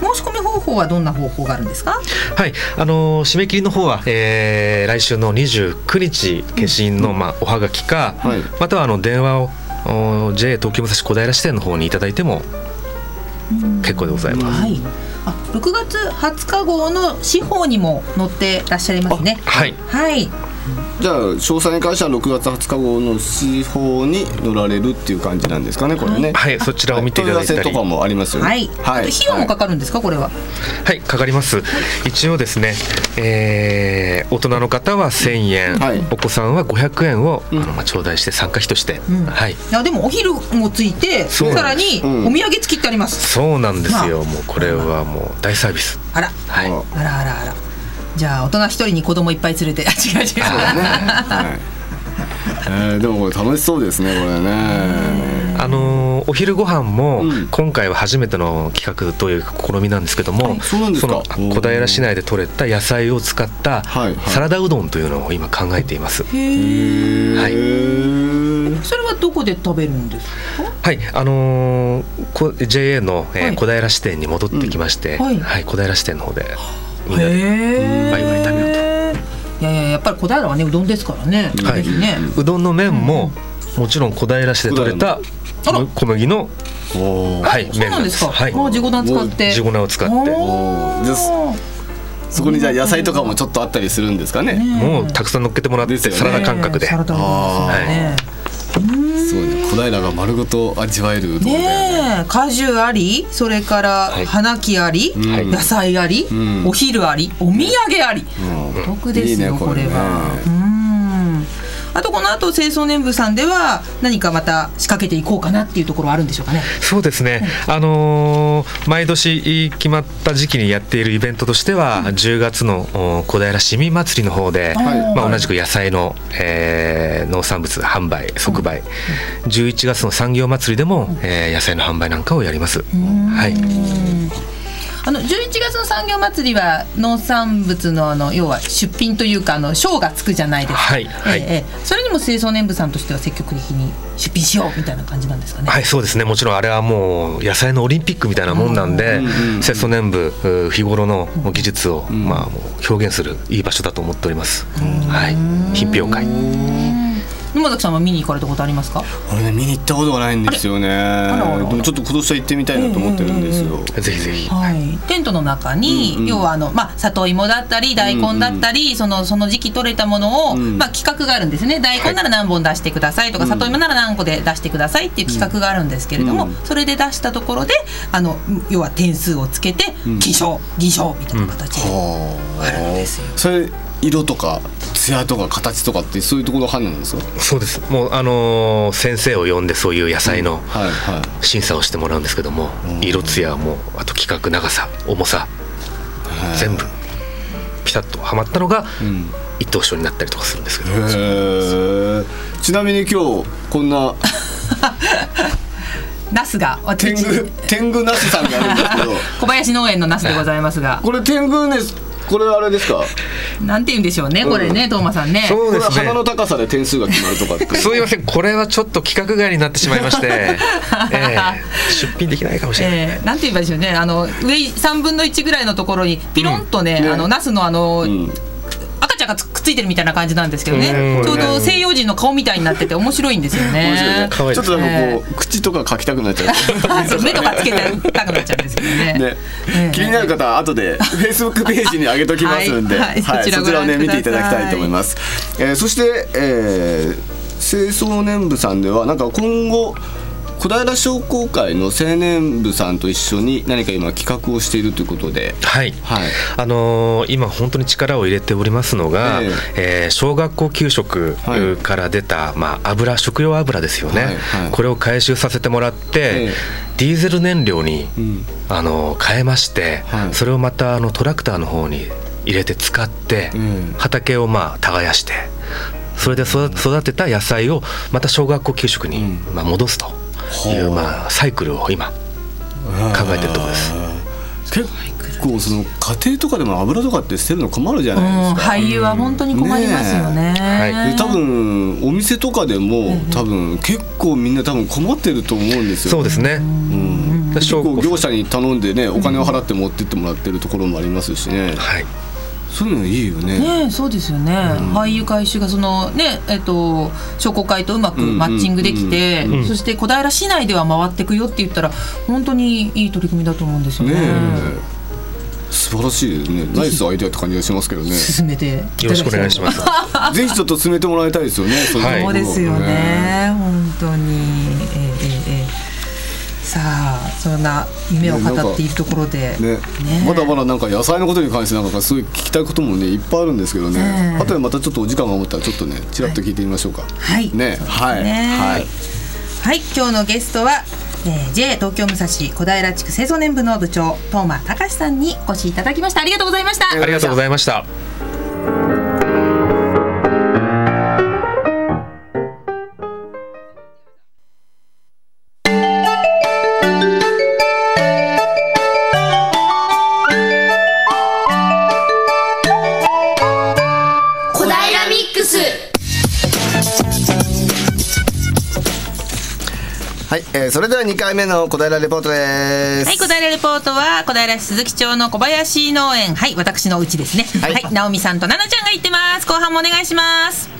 Speaker 2: 申し込み方法はどんな方法があるんですか？
Speaker 8: はい、あのー締め切りの方は、えー来週の29日消印の、まあ、おはがきか、
Speaker 1: はい。
Speaker 8: またはあの電話をお JA 東京武蔵小平支店の方にいただいても結構でございます。
Speaker 2: はい。あ、6月20日号の司法にも載ってらっしゃいますね。
Speaker 8: はい、
Speaker 2: はい。
Speaker 1: じゃあ詳細に関しては6月20日号の司法に乗られるっていう感じなんですかねこれね。
Speaker 8: はい、そちらを見ていただいたり、
Speaker 1: 問い合わせとかもありますよね。
Speaker 2: はい。あと費用もかかるんですか、これは？
Speaker 8: はい、かかります。一応ですね、えー大人の方は1000円、
Speaker 1: はい
Speaker 8: お子さんは500円を、あのまあ頂戴して参加費として、はい、
Speaker 2: いやでもお昼もついてさらに
Speaker 1: うん
Speaker 2: お土産付きってあります、
Speaker 8: そうなんですよ。もうこれはもう大サービス。
Speaker 2: あら
Speaker 8: はい。
Speaker 1: あ
Speaker 2: あらあらあらじゃあ大人一人に子供いっぱい連れて。あ違う違う。
Speaker 1: ね。はい。えーでもこれ楽しそうですねこれね。
Speaker 8: あのーお昼ご飯も
Speaker 1: うん。
Speaker 8: 今回は初めての企画というか試みなんですけども、
Speaker 1: うなんですか？
Speaker 8: の小平市内で採れた野菜を使った
Speaker 1: はいはい。
Speaker 8: サラダうどんというのを今考えています。はい。
Speaker 2: それはどこで食べるんですか？
Speaker 8: はい、あのーこ JA の、えー
Speaker 2: はい。
Speaker 8: 小平支店に戻ってきまして、
Speaker 2: うんはい。
Speaker 8: はい、小平支店の方でみんな。でイワイ食べようと。
Speaker 2: いやいややっぱり小平はねうどんですからね、
Speaker 8: はい。
Speaker 2: ね
Speaker 8: うどんの麺も、もちろん小平市で採れた
Speaker 2: あら。
Speaker 8: 小麦の、
Speaker 1: おー。
Speaker 8: はい、
Speaker 2: そうなんですか、
Speaker 8: はい、
Speaker 2: もう地粉使って。
Speaker 8: 地粉を使って。
Speaker 1: そこにじゃあ野菜とかもちょっとあったりするんですかね。
Speaker 8: もうたくさん乗っけてもらって、
Speaker 1: ですよね。
Speaker 8: サラダ感覚で、
Speaker 2: サラダうどんですよね
Speaker 1: すごいね。小平が丸ごと味わえるうどんだよね。
Speaker 2: ねえ。果樹あり？それから
Speaker 8: はい。
Speaker 2: 花木あり、
Speaker 1: はい
Speaker 2: 野菜あり、
Speaker 1: ん。
Speaker 2: お昼あり？お土産あり、お得ですよ
Speaker 1: いいねこれね。
Speaker 2: これは。うんあとこの後清掃年部さんでは何かまた仕掛けていこうかなっていうところはあるんでしょうかね。
Speaker 8: そうですね、あのー毎年決まった時期にやっているイベントとしては、10月のお小平市民祭りの方で、
Speaker 2: はい。
Speaker 8: まあ、同じく野菜の、えー農産物販売即売、11月の産業祭りでも、えー野菜の販売なんかをやります。はい
Speaker 2: あの11月の産業祭りは農産物のあの要は出品というかあの賞がつくじゃないですか。
Speaker 8: はいはい。
Speaker 2: えそれにも清掃年部さんとしては積極的に出品しようみたいな感じなんですかね。
Speaker 8: はいそうですね。もちろんあれはもう野菜のオリンピックみたいなもんなんで節操年部う日頃の技術を、まあ、表現するいい場所だと思っております、はい。品評会
Speaker 2: 沼崎さんは見に行かれたことありますか？
Speaker 1: 俺ね見に行ったことがないんですよね。でもちょっと今年は行ってみたいなと思ってるんですよ、
Speaker 8: ぜひぜひ。
Speaker 2: はい、テントの中に、
Speaker 1: うんうん。
Speaker 2: 要はあの、まあ、里芋だったり大根だったり、そのその時期取れたものを、
Speaker 1: うん。
Speaker 2: まあ、企画があるんですね。大根なら何本出してくださいとか、
Speaker 1: うん
Speaker 2: 里芋なら何個で出してくださいっていう企画があるんですけれども、
Speaker 1: うん。
Speaker 2: それで出したところであの要は点数をつけて
Speaker 1: ん。
Speaker 2: 金賞銀賞みたいな形で、あるんですよ。
Speaker 1: それ色とか艶とか形とかってそういうところ判断なんですか？
Speaker 8: そうです。もうあのー先生を呼んでそういう野菜の
Speaker 1: はいは
Speaker 8: 審査をしてもらうんですけども、色艶もあと規格長さ重さ
Speaker 1: い
Speaker 8: 全部ピタッとはまったのが
Speaker 1: ん。
Speaker 8: 一等賞になったりとかするんですけど、
Speaker 1: へー。ちなみに今日こんな
Speaker 2: ナスが
Speaker 1: 天
Speaker 2: 私
Speaker 1: 狗天狗ナスさんがあるんですけど。
Speaker 2: 小林農園のナスでございますが。
Speaker 1: これ天狗ねこれあれですか？
Speaker 2: なんて言うんでしょうねこれね、トーマさんね。
Speaker 8: そうですね。
Speaker 1: 鼻の高さで点数が決まるとか
Speaker 8: すいませんこれはちょっと規格外になってしまいまして、ええ。出品できないかもしれない、
Speaker 2: えー、なんて言えばいいでしょうね。あの上3分の1ぐらいのところにピロンとね,、
Speaker 1: ね。
Speaker 2: あのナスのあの、
Speaker 1: ん
Speaker 2: 赤ちゃんがつくっついてるみたいな感じなんですけどね。
Speaker 8: うん。
Speaker 2: ちょうど西洋人の顔みたいになってて面白いんですよ
Speaker 1: ね。ちょっとなんかこう、口とか描きたくなっちゃ う。
Speaker 2: 目とかつけたくなっちゃうんですけどね。
Speaker 1: 気になる方は後でフェイスブックページに上げときますんで、
Speaker 2: はい。はい。そちら
Speaker 1: そちらをね見ていただきたいと思います。えーそして、えー、清掃年部さんではなんか今後小平商工会の青年部さんと一緒に何か今企画をしているということで、
Speaker 8: はい。
Speaker 1: はい。
Speaker 8: あのー今本当に力を入れておりますのが、
Speaker 1: え
Speaker 8: え。ー小学校給食
Speaker 1: はい。
Speaker 8: から出た、まあ、油食用油ですよね、
Speaker 1: はいはい。
Speaker 8: これを回収させてもらって、
Speaker 1: ええ。
Speaker 8: ディーゼル燃料に、
Speaker 1: ん。
Speaker 8: あのー変えまして、
Speaker 1: はい。
Speaker 8: それをまたあのトラクターの方に入れて使って、
Speaker 1: うん
Speaker 8: 畑をまあ耕してそれで育育てた野菜をまた小学校給食に、
Speaker 1: うん。
Speaker 8: まあ、戻すという、まあ、サイクルを今考えてるところです。
Speaker 1: 結構その家庭とかでも油とかって捨てるの困るじゃ
Speaker 2: うん、
Speaker 1: ないですか。
Speaker 2: 俳優は本当に困りますよね。
Speaker 8: はい。
Speaker 1: で多分お店とかでも多分結構みんな多分困ってると思うんですよ。
Speaker 8: そうですね、
Speaker 1: うん、結
Speaker 8: 小
Speaker 1: 構業者に頼んでねお金を払って持ってってもらってるところもありますしね、
Speaker 8: はい
Speaker 1: そういうのいいよね。
Speaker 2: ねえそうですよね、俳優回収がそのねえっと商工会とうまくマッチングできて、そして小平市内では回っていくよって言ったら本当にいい取り組みだと思うんですよ
Speaker 1: ね。
Speaker 2: ね。
Speaker 1: え。素晴らしいね。ナイスアイデアって感じがしますけどね。
Speaker 2: 進めて
Speaker 8: よろしくお願いします。
Speaker 1: ぜひちょっと進めてもらいたいですよね。そう
Speaker 2: ですよね。本当にさあそんな夢を語っているところで、
Speaker 1: ね。
Speaker 2: ね。
Speaker 1: まだまだなんか野菜のことに関してなんかすごい聞きたいこともねいっぱいあるんですけどね、
Speaker 2: ねえ
Speaker 1: あとでまたちょっとお時間が持ったらちょっとねちらっと聞いてみましょうか。
Speaker 2: はい。
Speaker 1: ね。はい。
Speaker 2: ね。
Speaker 1: はい。
Speaker 2: はい、今日のゲストは、えー、JA 東京武蔵小平地区清掃年部の部長東間隆さんにお越しいただきました。ありがとうございました。
Speaker 8: ありがとうございました。
Speaker 1: それでは2回目の小平レポートです。
Speaker 2: はい、小平レポートは小平市鈴木町の小林農園はい、私のうちですね。
Speaker 1: は
Speaker 2: はいい、直美さんと奈々ちゃんが行ってます。後半もお願いします。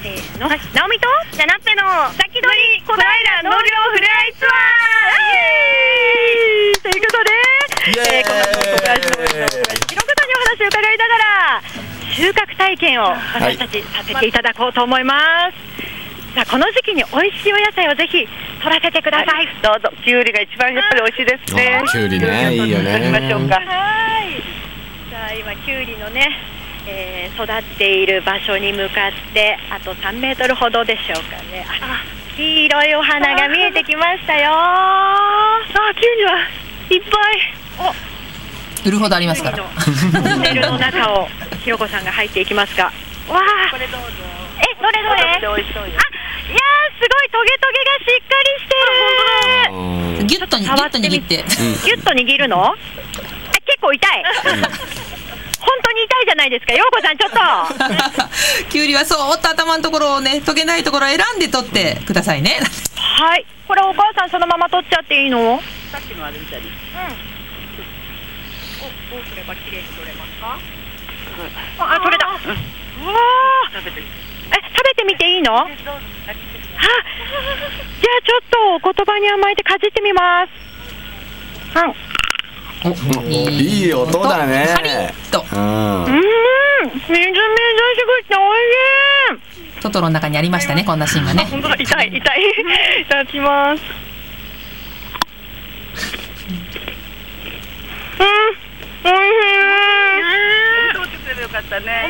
Speaker 5: せーの、はい、直美とじゃなっぺの先取り小平農業ふれあいツアー。イエーイということで、
Speaker 1: イエーイ。
Speaker 5: この後小林農園の小林弘方にお話を伺いながら収穫体験を私たちさせていただこうと思います、さあこの時期に美味しいお野菜をぜひ取らせてください、
Speaker 7: どうぞきゅうりが一番やっぱり美味しいですね
Speaker 1: きゅうりねいいよね
Speaker 7: 行きましょうか
Speaker 5: はい。さあ今きゅうりのね、えー育っている場所に向かってあと3メートルほどでしょうかね。あ、黄色いお花が見えてきましたよ。あ、きゅうりはいっぱい。
Speaker 2: 売るほどありますか
Speaker 5: お、
Speaker 2: ら
Speaker 5: トンネルの中をひろこさんが入っていきますが、わあ。これどうぞ。え、どれどれ？あ、いやーすごいトゲトゲがしっかりしてる。
Speaker 2: ギュッとにギュッと握って
Speaker 5: ギュッと握るの？
Speaker 4: 結構痛い。本当に痛いじゃないですか。ようこさん、ちょっと。
Speaker 2: きゅうりはそーっと頭のところをね、溶けないところを選んで取ってくださいね。
Speaker 4: はい。これお母さんそのまま取っちゃっていいの？
Speaker 7: さっきのあれみたいに。
Speaker 4: お、どうすれば綺麗に取れますか？あ、あ取れた。うわー
Speaker 7: 食べてみて。
Speaker 4: みていいの？あ、じゃあちょっとお言葉に甘えてかじってみます。うん。
Speaker 1: いい音だね
Speaker 2: カリッと
Speaker 1: うん
Speaker 4: うーん、みずみずしくておいしい。
Speaker 2: トトロの中にありましたね、こんなシーンがね。
Speaker 4: 本当だ、痛い、痛い。いただきます。うん、おいし
Speaker 7: 取ってくればよかったね。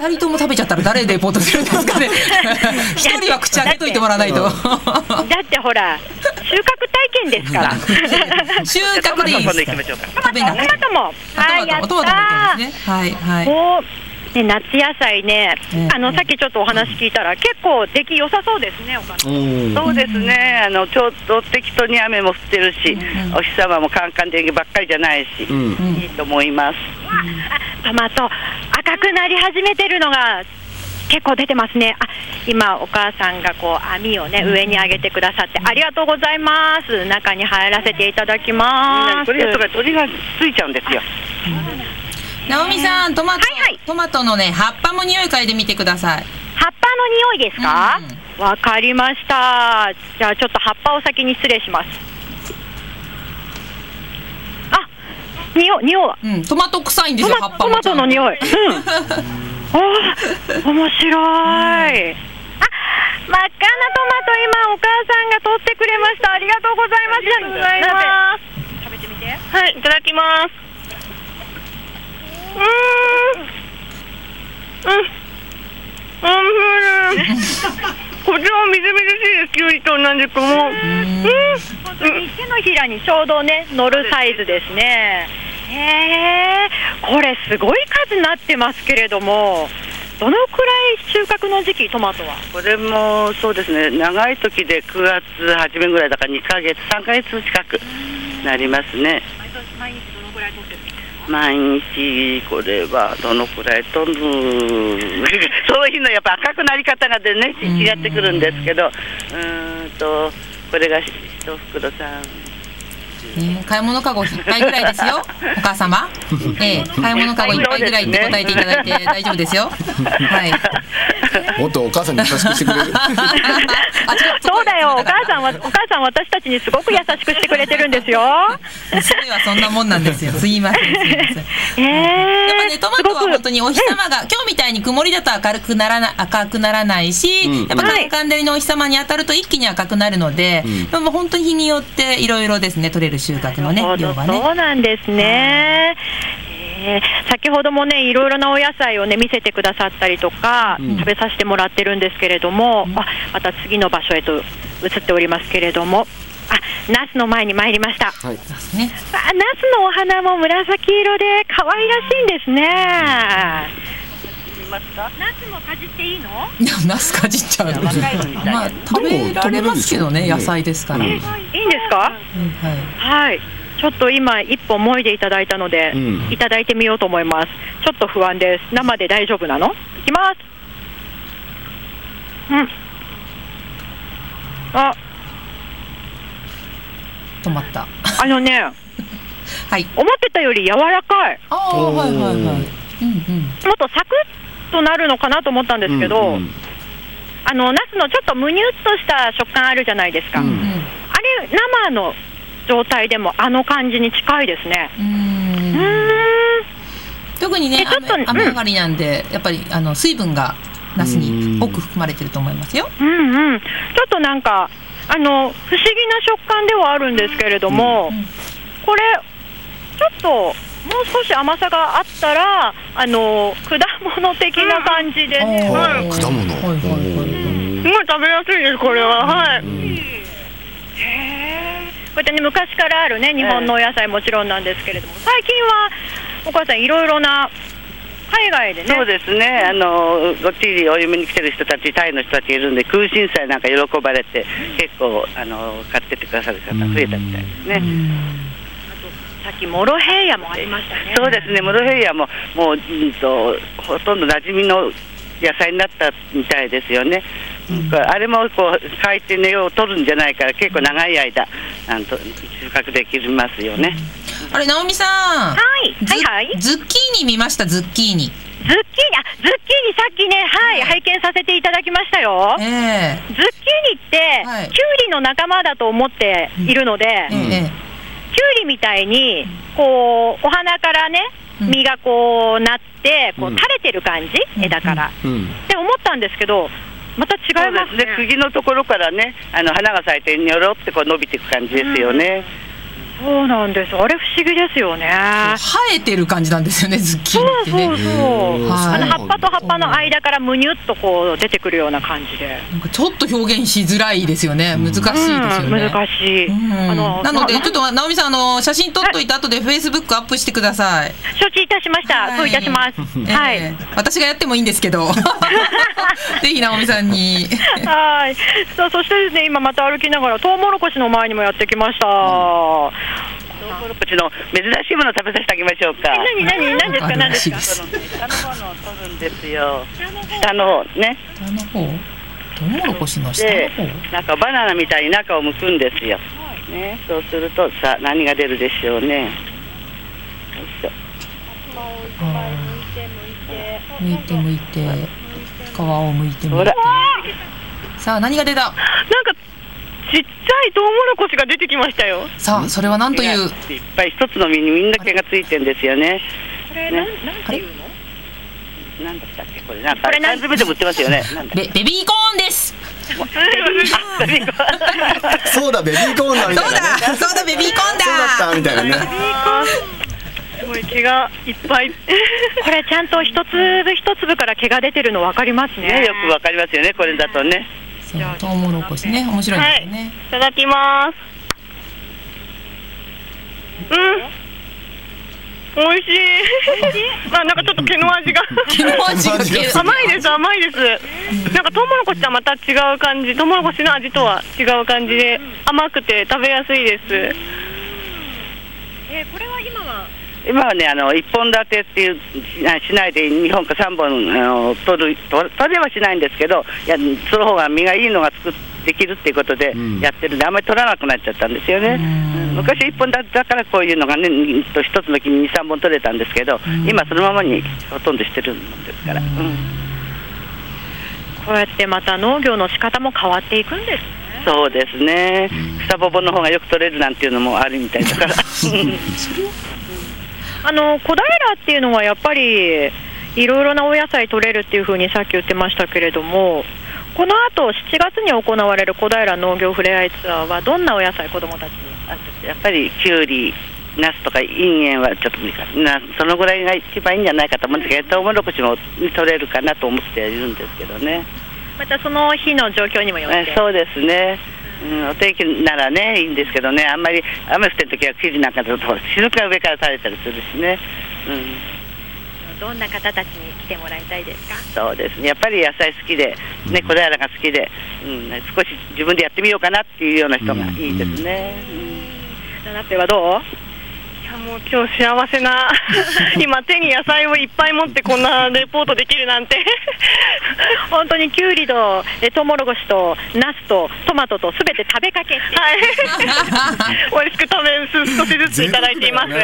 Speaker 2: 二人とも食べちゃったら誰レポートするんですかね。一人は口開けといてもらわないと。
Speaker 4: い。だってほら、収穫体験ですから。
Speaker 2: 収穫でいいですか。食べなくて
Speaker 4: トマトも。はい、
Speaker 2: トマトもトマトも入ってますね。はいはい。
Speaker 4: おね、夏野菜ね、
Speaker 2: うん
Speaker 4: あのさっきちょっとお話聞いたら、結構出来良さそうですね、お母さん。
Speaker 1: うん
Speaker 7: そうですね。あのちょっと適当に雨も降ってるし、
Speaker 2: ん
Speaker 7: お日様もカンカンでばっかりじゃないし、いいと思います。
Speaker 4: トマト、赤くなり始めてるのが結構出てますね。あ、今お母さんがこう網をね上に上げてくださってありがとうございます。中に入らせていただきます。
Speaker 7: これやとか鳥がついちゃうんですよ。
Speaker 2: 直美さん、トマト、
Speaker 4: はいはい
Speaker 2: トマトのね、葉っぱも匂い嗅いでみてください。
Speaker 4: 葉っぱの匂いですか？わ、かりました。じゃあちょっと葉っぱを先に失礼します。あ、匂い匂い。
Speaker 2: うん、トマト臭いんですよ、葉
Speaker 4: トマトマ
Speaker 2: っぱもちゃんと。
Speaker 4: トの匂い。うん。おー面白い。あ、真っ赤なトマト今お母さんが取ってくれました。ありがとうございます。ありがとうございます。食べてみて。はい、いただきます。うん。うん。うん。こちらもみずみずしいです。きゅうりと同じくもう。ん。本当に手のひらにちょうどね乗るサイズですね。へえー、これすごい数になってますけれども、どのくらい収穫の時期トマトは？
Speaker 7: これもそうですね。長い時で9月初めぐらいだから2ヶ月、3ヶ月近くなりますね。
Speaker 4: 毎年毎日どのくらい取ってる？
Speaker 7: 毎日これはどのくらいとる その日のやっぱ赤くなり方がでね違ってくるんですけど。うーんとこれが一袋さん
Speaker 2: ね、買い物かご一杯ぐらいですよ、お母様。ええ、買い物かご一杯ぐらいって答えていただいて 大丈夫ですよ。はい。
Speaker 1: もっとお母さんに優しくしてくれる？
Speaker 4: そうだよ、お母さんはお母さん私たちにすごく優しくしてくれてるんですよ。
Speaker 2: 娘はそんなもんなんですよ。すいません。すいません。
Speaker 4: え
Speaker 2: やっぱね、トマトは本当にお日様が、今日みたいに曇りだと明るくならな赤くならないし、
Speaker 1: うん
Speaker 2: やっぱカンカン照りのお日様に当たると一気に赤くなるので、
Speaker 1: ん
Speaker 2: でも本当に日によっていろいろですね、取れる収穫のね、量はね。
Speaker 4: そうなんですね。えー先ほどもねいろいろなお野菜をね見せてくださったりとか、
Speaker 1: うん。
Speaker 4: 食べさせてもらってるんですけれども、あまた次の場所へと移っておりますけれどもあナスの前に参りました。
Speaker 1: はい。
Speaker 4: あナスのお花も紫色で可愛らしいんですねナスもかじっていいの？
Speaker 2: いや、ナスかじっちゃう。
Speaker 7: 若いのみたいな
Speaker 2: まあ、食べられますけどね、野菜ですから。
Speaker 4: いいんですか？
Speaker 2: はい。
Speaker 4: はい。ちょっと今一本もいでいただいたので、
Speaker 1: うん。
Speaker 4: いただいてみようと思います。ちょっと不安です。生で大丈夫なの？いきます。うん。あ。
Speaker 2: 止まった。
Speaker 4: あのね
Speaker 2: はい。
Speaker 4: 思ってたより柔らかい。
Speaker 2: ああ、はいはいはい。うんうん。
Speaker 4: もっとサクッとなるのかなと思ったんですけど、
Speaker 1: うんうん。
Speaker 4: あのナスのちょっとむにゅっとした食感あるじゃないですか、
Speaker 1: うん。
Speaker 2: うん
Speaker 4: あれ生の状態でもあの感じに近いですね。
Speaker 2: うん。
Speaker 4: ん。
Speaker 2: 特にね
Speaker 4: えちょっと
Speaker 2: 雨雨上がりなんで、やっぱりあの水分がナスに多く含まれてると思いますよ。
Speaker 4: うんうん、ちょっとなんかあの不思議な食感ではあるんですけれども、
Speaker 2: うん。うん。
Speaker 4: これっともう少し甘さがあったらあの果物的な感じでね、
Speaker 2: うん
Speaker 4: はい。
Speaker 1: 果物。
Speaker 2: はいはいはい。
Speaker 4: すごい食べやすいですこれは。はい、
Speaker 1: うん。
Speaker 4: へー。こうやってね昔からあるね日本のお野菜もちろんなんですけれども。最近はお母さんいろいろな海外でね。
Speaker 7: そうですね、あのこっちにお嫁に来てる人たち、タイの人たちいるんで、空心菜なんか喜ばれて、結構あの買ってってくださる方、増えたみたいですね。
Speaker 4: さっきモロヘイヤもありましたね。
Speaker 7: そうですね、モロヘイヤももう、うんと、ほとんど馴染みの野菜になったみたいですよね。あれもこう海底の葉を取るんじゃないから結構長い間なんと収穫できますよね。
Speaker 2: あれ直美さん。
Speaker 4: はい。
Speaker 2: ズ
Speaker 4: はいはい。
Speaker 2: ズッキーニ見ました？ズッキーニ。
Speaker 4: ズッキーニ、あ、ズッキーニさっきね、はい、拝見させていただきましたよ。
Speaker 2: ええ。
Speaker 4: ズッキーニって、
Speaker 2: はい。
Speaker 4: キュウリの仲間だと思っているので、
Speaker 2: えええ。
Speaker 4: キュウリみたいに、こう、お花からね、
Speaker 2: うん。
Speaker 4: 実がこうなって、こう
Speaker 1: うん
Speaker 4: 垂れてる感じ、
Speaker 2: うん。
Speaker 4: 枝から。
Speaker 1: うん。
Speaker 4: って思ったんですけど、また違いますね。
Speaker 7: すね。釘のところからねあの花が咲いてにょろってこう伸びていく感じですよね。
Speaker 4: そうなんです。あれ不思議ですよね。
Speaker 2: 生えてる感じなんですよねズッキー
Speaker 4: そう
Speaker 2: ニってね
Speaker 4: そうそう。
Speaker 2: はい
Speaker 4: あの葉っぱと葉っぱの間からむにゅっとこう出てくるような感じで。
Speaker 2: なんかちょっと表現しづらいですよね難しいですよね、
Speaker 4: うん難しい。
Speaker 2: うん
Speaker 4: あの
Speaker 2: なので
Speaker 4: まあ
Speaker 2: ちょっと直美さんあの写真撮っといて後でフェイスブックアップしてください。
Speaker 4: 承知いたしました。
Speaker 2: はい
Speaker 4: そういたします。はい。
Speaker 2: ええ私がやってもいいんですけど ぜひ直美さんに
Speaker 4: はい。さあ、そしてですね、今また歩きながら、トウモロコシの前にもやってきました。
Speaker 7: トウモロコシの珍しいものを食べさせてあげましょうか。
Speaker 4: 何、何、何ですか、何ですか？
Speaker 2: です
Speaker 7: そのね下の方のを取るんですよ。下の方ね。
Speaker 2: 下の方トウモロコシの下の
Speaker 7: で
Speaker 2: 方、
Speaker 7: なんかバナナみたいに中を剥くんですよ。ね、そうするとさあ何が出るでしょうね。よい
Speaker 2: て向いて皮を向いて向
Speaker 7: ほら
Speaker 2: いてさあ何が出た？
Speaker 4: なんか。ちっちゃいトウモロコシが出てきましたよ。
Speaker 2: さあそれは何という？
Speaker 7: いっぱい一つの実にみんな毛がついてんですよね。
Speaker 4: これ、
Speaker 7: ね
Speaker 4: なん、なんていうの？
Speaker 7: なんだったっけ？これなんか
Speaker 4: これなん？
Speaker 7: 缶詰でも売ってますよね。
Speaker 2: ベベビーコーンです
Speaker 7: あベビーコーン
Speaker 1: そうだベビーコーンだみ
Speaker 2: そう
Speaker 1: たいなね
Speaker 2: だそうだベビーコーンだ
Speaker 1: そうだったみたいなね
Speaker 4: すごい毛がいっぱい。これちゃんと一粒一粒から毛が出てるの分かりますね。
Speaker 7: ねよくわかりますよねこれだとね。
Speaker 2: そうトウモロコシね面白いですよね、
Speaker 4: いただきます。うん。美味しい。まあなんかちょっと毛の味が。
Speaker 2: 毛の味が
Speaker 4: 甘いです甘いです。なんかトウモロコシとはまた違う感じ。トウモロコシの味とは違う感じで甘くて食べやすいです。えこれは今は
Speaker 7: 今はねあの一本立てっていうししないで2本か3本あの取る取取れはしないんですけどいやその方が実がいいのが作っできるっていうことで
Speaker 1: うん
Speaker 7: やってるんであんまり取らなくなっちゃったんですよね。
Speaker 2: うん
Speaker 7: 昔一本立てだからこういうのがねにと一つの木に23本取れたんですけど、
Speaker 2: ん
Speaker 7: 今そのままにほとんどしてるもんですから。うん
Speaker 4: こうやってまた農業の仕方も変わっていくんです。
Speaker 7: そうですね、草ぼぼの方がよく取れるなんていうのもあるみたいだから。
Speaker 4: あの小平っていうのはやっぱりいろいろなお野菜取れるっていうふうにさっき言ってましたけれどもこの後7月に行われる小平農業ふれあいツアーはどんなお野菜子どもたちに
Speaker 7: やっぱりきゅうり、ナスとかインゲンはちょっと無理かな、そのぐらいが一番いいんじゃないかと思うんですけど、トウモロコシも取れるかなと思っているんですけどね。
Speaker 4: またその日の状況にもよって
Speaker 7: えそうですね。うん、お天気ならね、いいんですけどね、あんまり雨降ってる時は生地なんかだと雫が上から垂れたりするしね。うん、
Speaker 4: どんな方たちに来てもらいたいですか？
Speaker 7: そうですね。やっぱり野菜好きで、ね、小平が好きで、うん、少し自分でやってみようかなっていうような人がいいですね。
Speaker 4: ナナペはどう？
Speaker 5: もう今日幸せな 今手に野菜をいっぱい持ってこんなレポートできるなんて。
Speaker 4: 本当にきゅうりとえトウモロコシとナスとトマトとすべて食べかけ
Speaker 5: はい。美味しく食べす少しずついただいています、
Speaker 4: は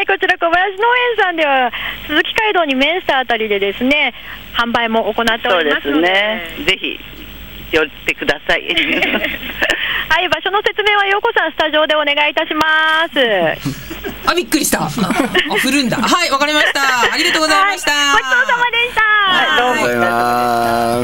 Speaker 4: い、こちら小林農園さんでは鈴木街道に面したあたりでですね販売も行っておりますので。
Speaker 7: ね。ぜひ寄ってください。
Speaker 4: はい、場所の説明は陽子さんスタジオでお願いいたします。
Speaker 2: あびっくりした。あ振るんだ。はいわかりました。ありがとうございました、
Speaker 4: はい、ごちそうさまでした。
Speaker 7: はいどうも
Speaker 1: ありがとうござい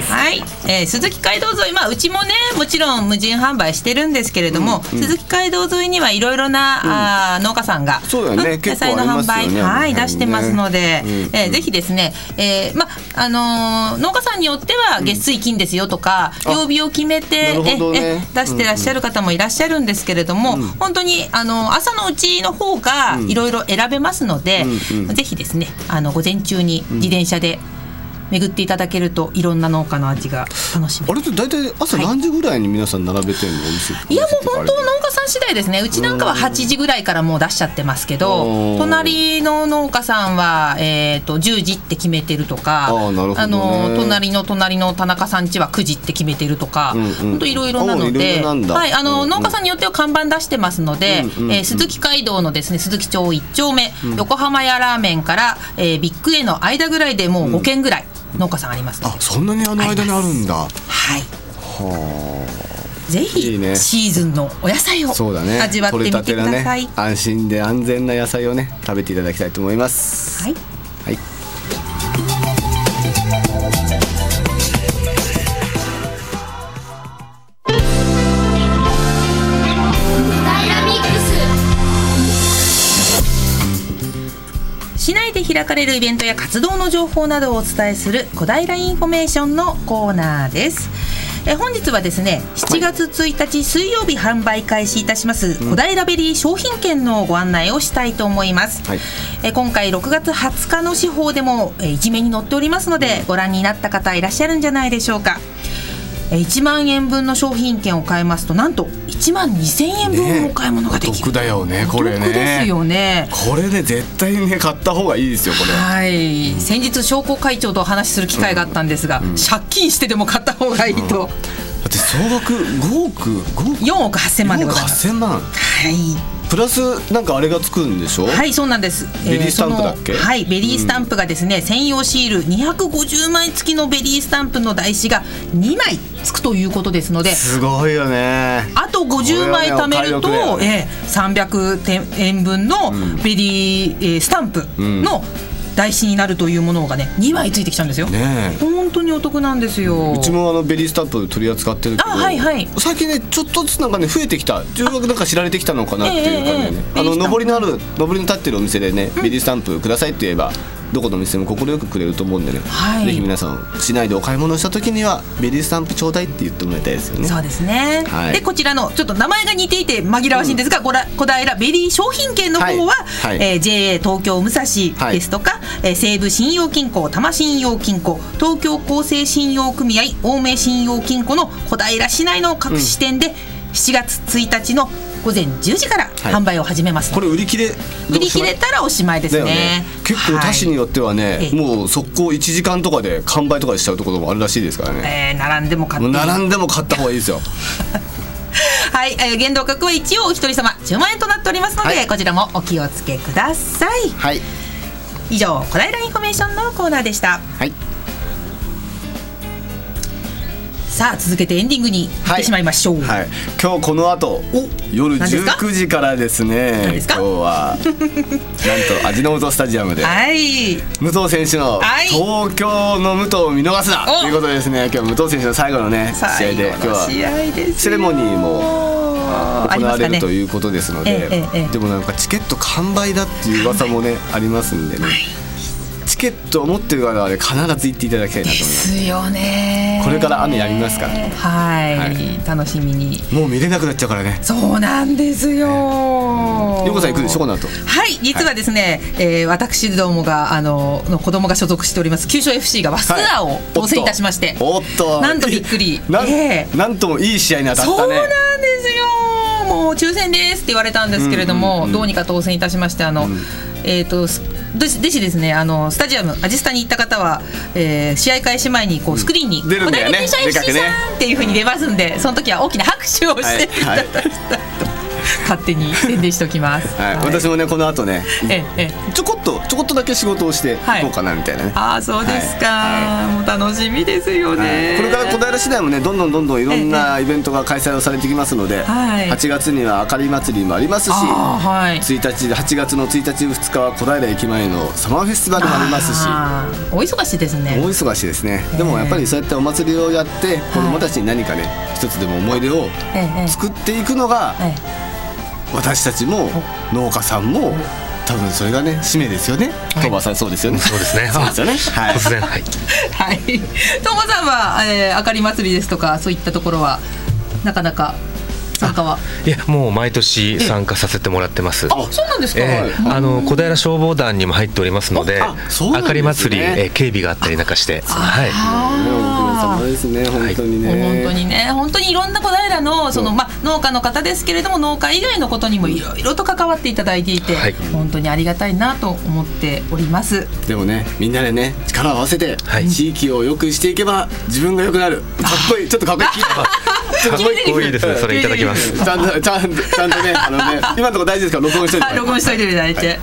Speaker 1: ます。
Speaker 2: はい、えー鈴木街道沿い、まあ、うちもねもちろん無人販売してるんですけれども、鈴木街道沿いにはいろいろな、あー農家さんが
Speaker 1: そうだよね。
Speaker 2: 野菜の販売、
Speaker 1: ね。
Speaker 2: はい、出してますので、
Speaker 1: うん
Speaker 2: えーぜひですね、えーまあのー農家さんによっては月水金ですよとか、
Speaker 1: あ
Speaker 2: 曜日を決めて、
Speaker 1: ね。
Speaker 2: ええ出してらっしゃる方もいらっしゃるんですけれども、本当にあの朝のうちの方がいろいろ選べますので、
Speaker 1: うんうん。
Speaker 2: ぜひですねあの午前中に自転車で巡っていただけるといろんな農家の味が楽しめる。
Speaker 1: あれって大体朝何時ぐらいに皆さん並べてるの、お店
Speaker 2: いやもう本当農家さん次第ですね。うちなんかは8時ぐらいからもう出しちゃってますけど
Speaker 1: うん。
Speaker 2: 隣の農家さんは、えー、と10時って決めてるとか
Speaker 1: あーなるほどね。
Speaker 2: の隣の隣の田中さん家は9時って決めてるとか、
Speaker 1: うんうん
Speaker 2: 本当いろいろなのではい、あの
Speaker 1: うんうん。
Speaker 2: 農家さんによっては看板出してますので、
Speaker 1: うんうんうん。
Speaker 2: えー鈴木街道のですね鈴木町1丁目、横浜屋ラーメンから、えービッグ A の間ぐらいでもう5軒ぐらい農家さんあります
Speaker 1: あそんなにあの間にあるんだ。
Speaker 2: はい。
Speaker 1: は
Speaker 2: ぜひ
Speaker 1: ね。
Speaker 2: シーズンのお野菜を
Speaker 1: あそうだね。
Speaker 2: 味わってみてください。
Speaker 1: ね安心で安全な野菜をね食べていただきたいと思います。
Speaker 2: はい。
Speaker 1: はい
Speaker 2: で開かれるイベントや活動の情報などをお伝えする小平インフォメーションのコーナーです。え本日はですね7月1日水曜日販売開始いたします小平ベリー商品券のご案内をしたいと思います、
Speaker 1: はい。
Speaker 2: え今回6月20日の市報でもえ一面に載っておりますのでご覧になった方いらっしゃるんじゃないでしょうか。え1万円分の商品券を買いますとなんと1万2000円分お買い物ができる、
Speaker 1: お得だよねこれね。
Speaker 2: お得ですよね。
Speaker 1: これね絶対ね買った方がいいですよこれ。
Speaker 2: はい。先日商工会長とお話しする機会があったんですが、借金してでも買った方がいいと、
Speaker 1: だって総額5億5億
Speaker 2: 4億8000万でございます。
Speaker 1: 8000万。
Speaker 2: はい
Speaker 1: プラスなんかあれがつくんでしょ？
Speaker 2: はいそうなんです。
Speaker 1: ベリースタンプだっけ？
Speaker 2: そのはいベリースタンプがですね、専用シール250枚付きのベリースタンプの台紙が2枚つくということですのです
Speaker 1: ごいよね。
Speaker 2: あと50枚貯めると、
Speaker 1: ね。
Speaker 2: ええ300円分のベリー、えースタンプの台紙になるというものがね2枚ついてきちゃうんですよ、
Speaker 1: ねえ。
Speaker 2: 本当にお得なんですよ。
Speaker 1: うちもあのベリースタンプ取り扱ってるけど
Speaker 2: あはいはい。
Speaker 1: 最近ねちょっとずつなんかね増えてきた。中学なんか知られてきたのかなっていうかね、
Speaker 2: ええええ
Speaker 1: あの
Speaker 2: の
Speaker 1: ぼりのあるのぼりの立ってるお店でね、ベリースタンプくださいって言えばどこの店も快くくれると思うんでね、
Speaker 2: はい。
Speaker 1: ぜひ皆さん市内でお買い物した時にはベリースタンプちょうだいって言ってもらいたいですよね。
Speaker 2: そうですね、
Speaker 1: はい。
Speaker 2: でこちらのちょっと名前が似ていて紛らわしいんですが、こら小平ベリー商品券の方は、
Speaker 1: はい。はい
Speaker 2: えー JA 東京武蔵ですとか、えー西武信用金庫多摩信用金庫東京厚生信用組合青梅信用金庫の小平市内の各支店で7月1日の午前10時から
Speaker 1: はい。
Speaker 2: 販売を始めます。ので、
Speaker 1: これ売り切れ？
Speaker 2: 売り切れたらおしまいですね。
Speaker 1: ね。結構他市によってはね、
Speaker 2: はいええ。
Speaker 1: もう速攻1時間とかで完売とかしちゃうところもあるらしいですからね、
Speaker 2: えー並んでも買って。
Speaker 1: 並んでも買った方がいいですよ。
Speaker 2: はい、えー、限度額は一応お一人様10万円となっておりますので、
Speaker 1: はい。
Speaker 2: こちらもお気をつけください。
Speaker 1: はい。
Speaker 2: 以上小平インフォメーションのコーナーでした。
Speaker 1: はい
Speaker 2: さあ続けてエンディングに行ってしまいましょう、
Speaker 1: はい、今日この後夜
Speaker 2: 何ですか
Speaker 1: ？19時からですね。今日は なんと味の素スタジアムで。
Speaker 2: はい。
Speaker 1: 武藤選手の
Speaker 2: はい。
Speaker 1: 東京の武藤を見逃すな
Speaker 2: お。
Speaker 1: ということでですね。今日武藤選手の最後のね試合
Speaker 2: 最
Speaker 1: で。今日はセレモニーも行われ
Speaker 2: ますかね。
Speaker 1: るということですので、
Speaker 2: ええええ
Speaker 1: でもなんかチケット完売だっていう噂もねありますんでね、チケットを持ってる方はね必ず行っていただきたいなと思います。
Speaker 2: ですよね。
Speaker 1: これから雨やみますから。
Speaker 2: はい、
Speaker 1: はい。
Speaker 2: 楽しみに。
Speaker 1: もう見れなくなっちゃうからね。
Speaker 2: そうなんですよ。
Speaker 1: ようこさん行くでしょこの後？
Speaker 2: はい。実はですね、えー私どもがあのの子供が所属しております。九州 FC がバスツアーを当選いたしまして、
Speaker 1: おっと。
Speaker 2: なんとびっくり。
Speaker 1: なん,、
Speaker 2: ええ。
Speaker 1: なんともいい試合に当たったね。
Speaker 2: そうなんですよもう抽選ですって言われたんですけれども、どうにか当選いたしましてあの、えっ、とすでしでしですねあのスタジアムアジスタに行った方は、えー試合開始前にこうスクリーンに「
Speaker 1: 出るんだよね
Speaker 2: 小平
Speaker 1: でかく
Speaker 2: FC
Speaker 1: ね
Speaker 2: さん!」っていうふうに出ますんでその時は大きな拍手をしていただきたい。と、勝手に宣伝しておきます。
Speaker 1: はい、私もねこの後ね
Speaker 2: ええええ。
Speaker 1: ちょこっとちょこっとだけ仕事をして
Speaker 2: はい。
Speaker 1: 行こうかなみたいなね、
Speaker 2: ああそうですか、もう楽しみですよね、
Speaker 1: これから小平市内もねどんどんどんどんいろんなイベントが開催をされてきますので、
Speaker 2: はい
Speaker 1: 8月にはあかり祭りもありますし
Speaker 2: はい。
Speaker 1: 1日8月の1日2日は小平駅前のサマーフェスティバルもありますし。
Speaker 2: お忙しいですね。
Speaker 1: 大忙しいですね。でもやっぱりそうやってお祭りをやって子どもたちに何かね一つでも思い出を作っていくのが
Speaker 2: え
Speaker 1: 私たちも農家さんも多分それがね使命ですよね。鳥羽さんそうですよね。
Speaker 8: そうですね。
Speaker 1: そうですよね。はい。
Speaker 8: 突然。はい。
Speaker 2: えはい。ともさんは、えー、あかり祭りですとかそういったところはなかなか参加は？い
Speaker 8: やもう毎年参加させてもらってます。
Speaker 2: あそうなんですか、
Speaker 8: えーあの小平消防団にも入っておりますので
Speaker 1: あ
Speaker 8: かり祭り、えー警備があったりなんかして。はい
Speaker 1: あーですね本当にね、
Speaker 2: もう本当にね。本当にいろんな小平のその、まあ、農家の方ですけれども農家以外のことにもいろいろと関わっていただいていて、
Speaker 8: はい。
Speaker 2: 本当にありがたいなと思っております。
Speaker 1: でもねみんなでね力を合わせて、
Speaker 8: はい。
Speaker 1: 地域を良くしていけば自分が良くなる。かっこいい。ちょっとかっこいい。
Speaker 8: かっこいいですね。それいただきます。
Speaker 1: ちゃんとちゃんとちゃんとねあのね今のところ大事ですか？ら録音しといて。
Speaker 2: はい、録音しといていただいて。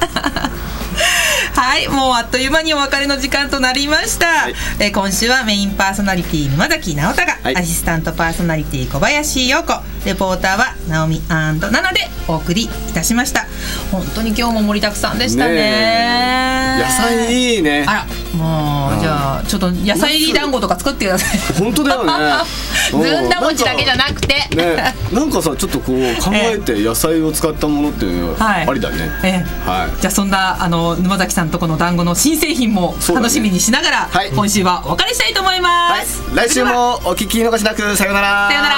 Speaker 2: はい、もうあっという間にお別れの時間となりました。
Speaker 1: い
Speaker 2: えー今週はメインパーソナリティ沼崎直太が、
Speaker 1: はい
Speaker 2: アシスタントパーソナリティ小林陽子、レポーターは直美ナナでお送りいたしました。本当に今日も盛りだくさんでしたね。
Speaker 1: ね野菜いいね
Speaker 2: あら、もうじゃあちょっと野菜団子とか作ってください。
Speaker 1: 本当だよね。
Speaker 2: ずんだ餅だけじゃなくて。
Speaker 1: ね、なんかさちょっとこう考えて野菜を使ったものっていうありだね、
Speaker 2: ええ。
Speaker 1: はい。
Speaker 2: じゃあそんなあの沼崎さんとこの団子の新製品も楽しみにしながら、
Speaker 1: はい。
Speaker 2: 今週はお別れしたいと思います。
Speaker 1: 来週もお聞き逃しなくさようなら。
Speaker 2: さような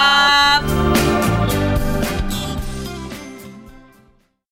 Speaker 2: ら。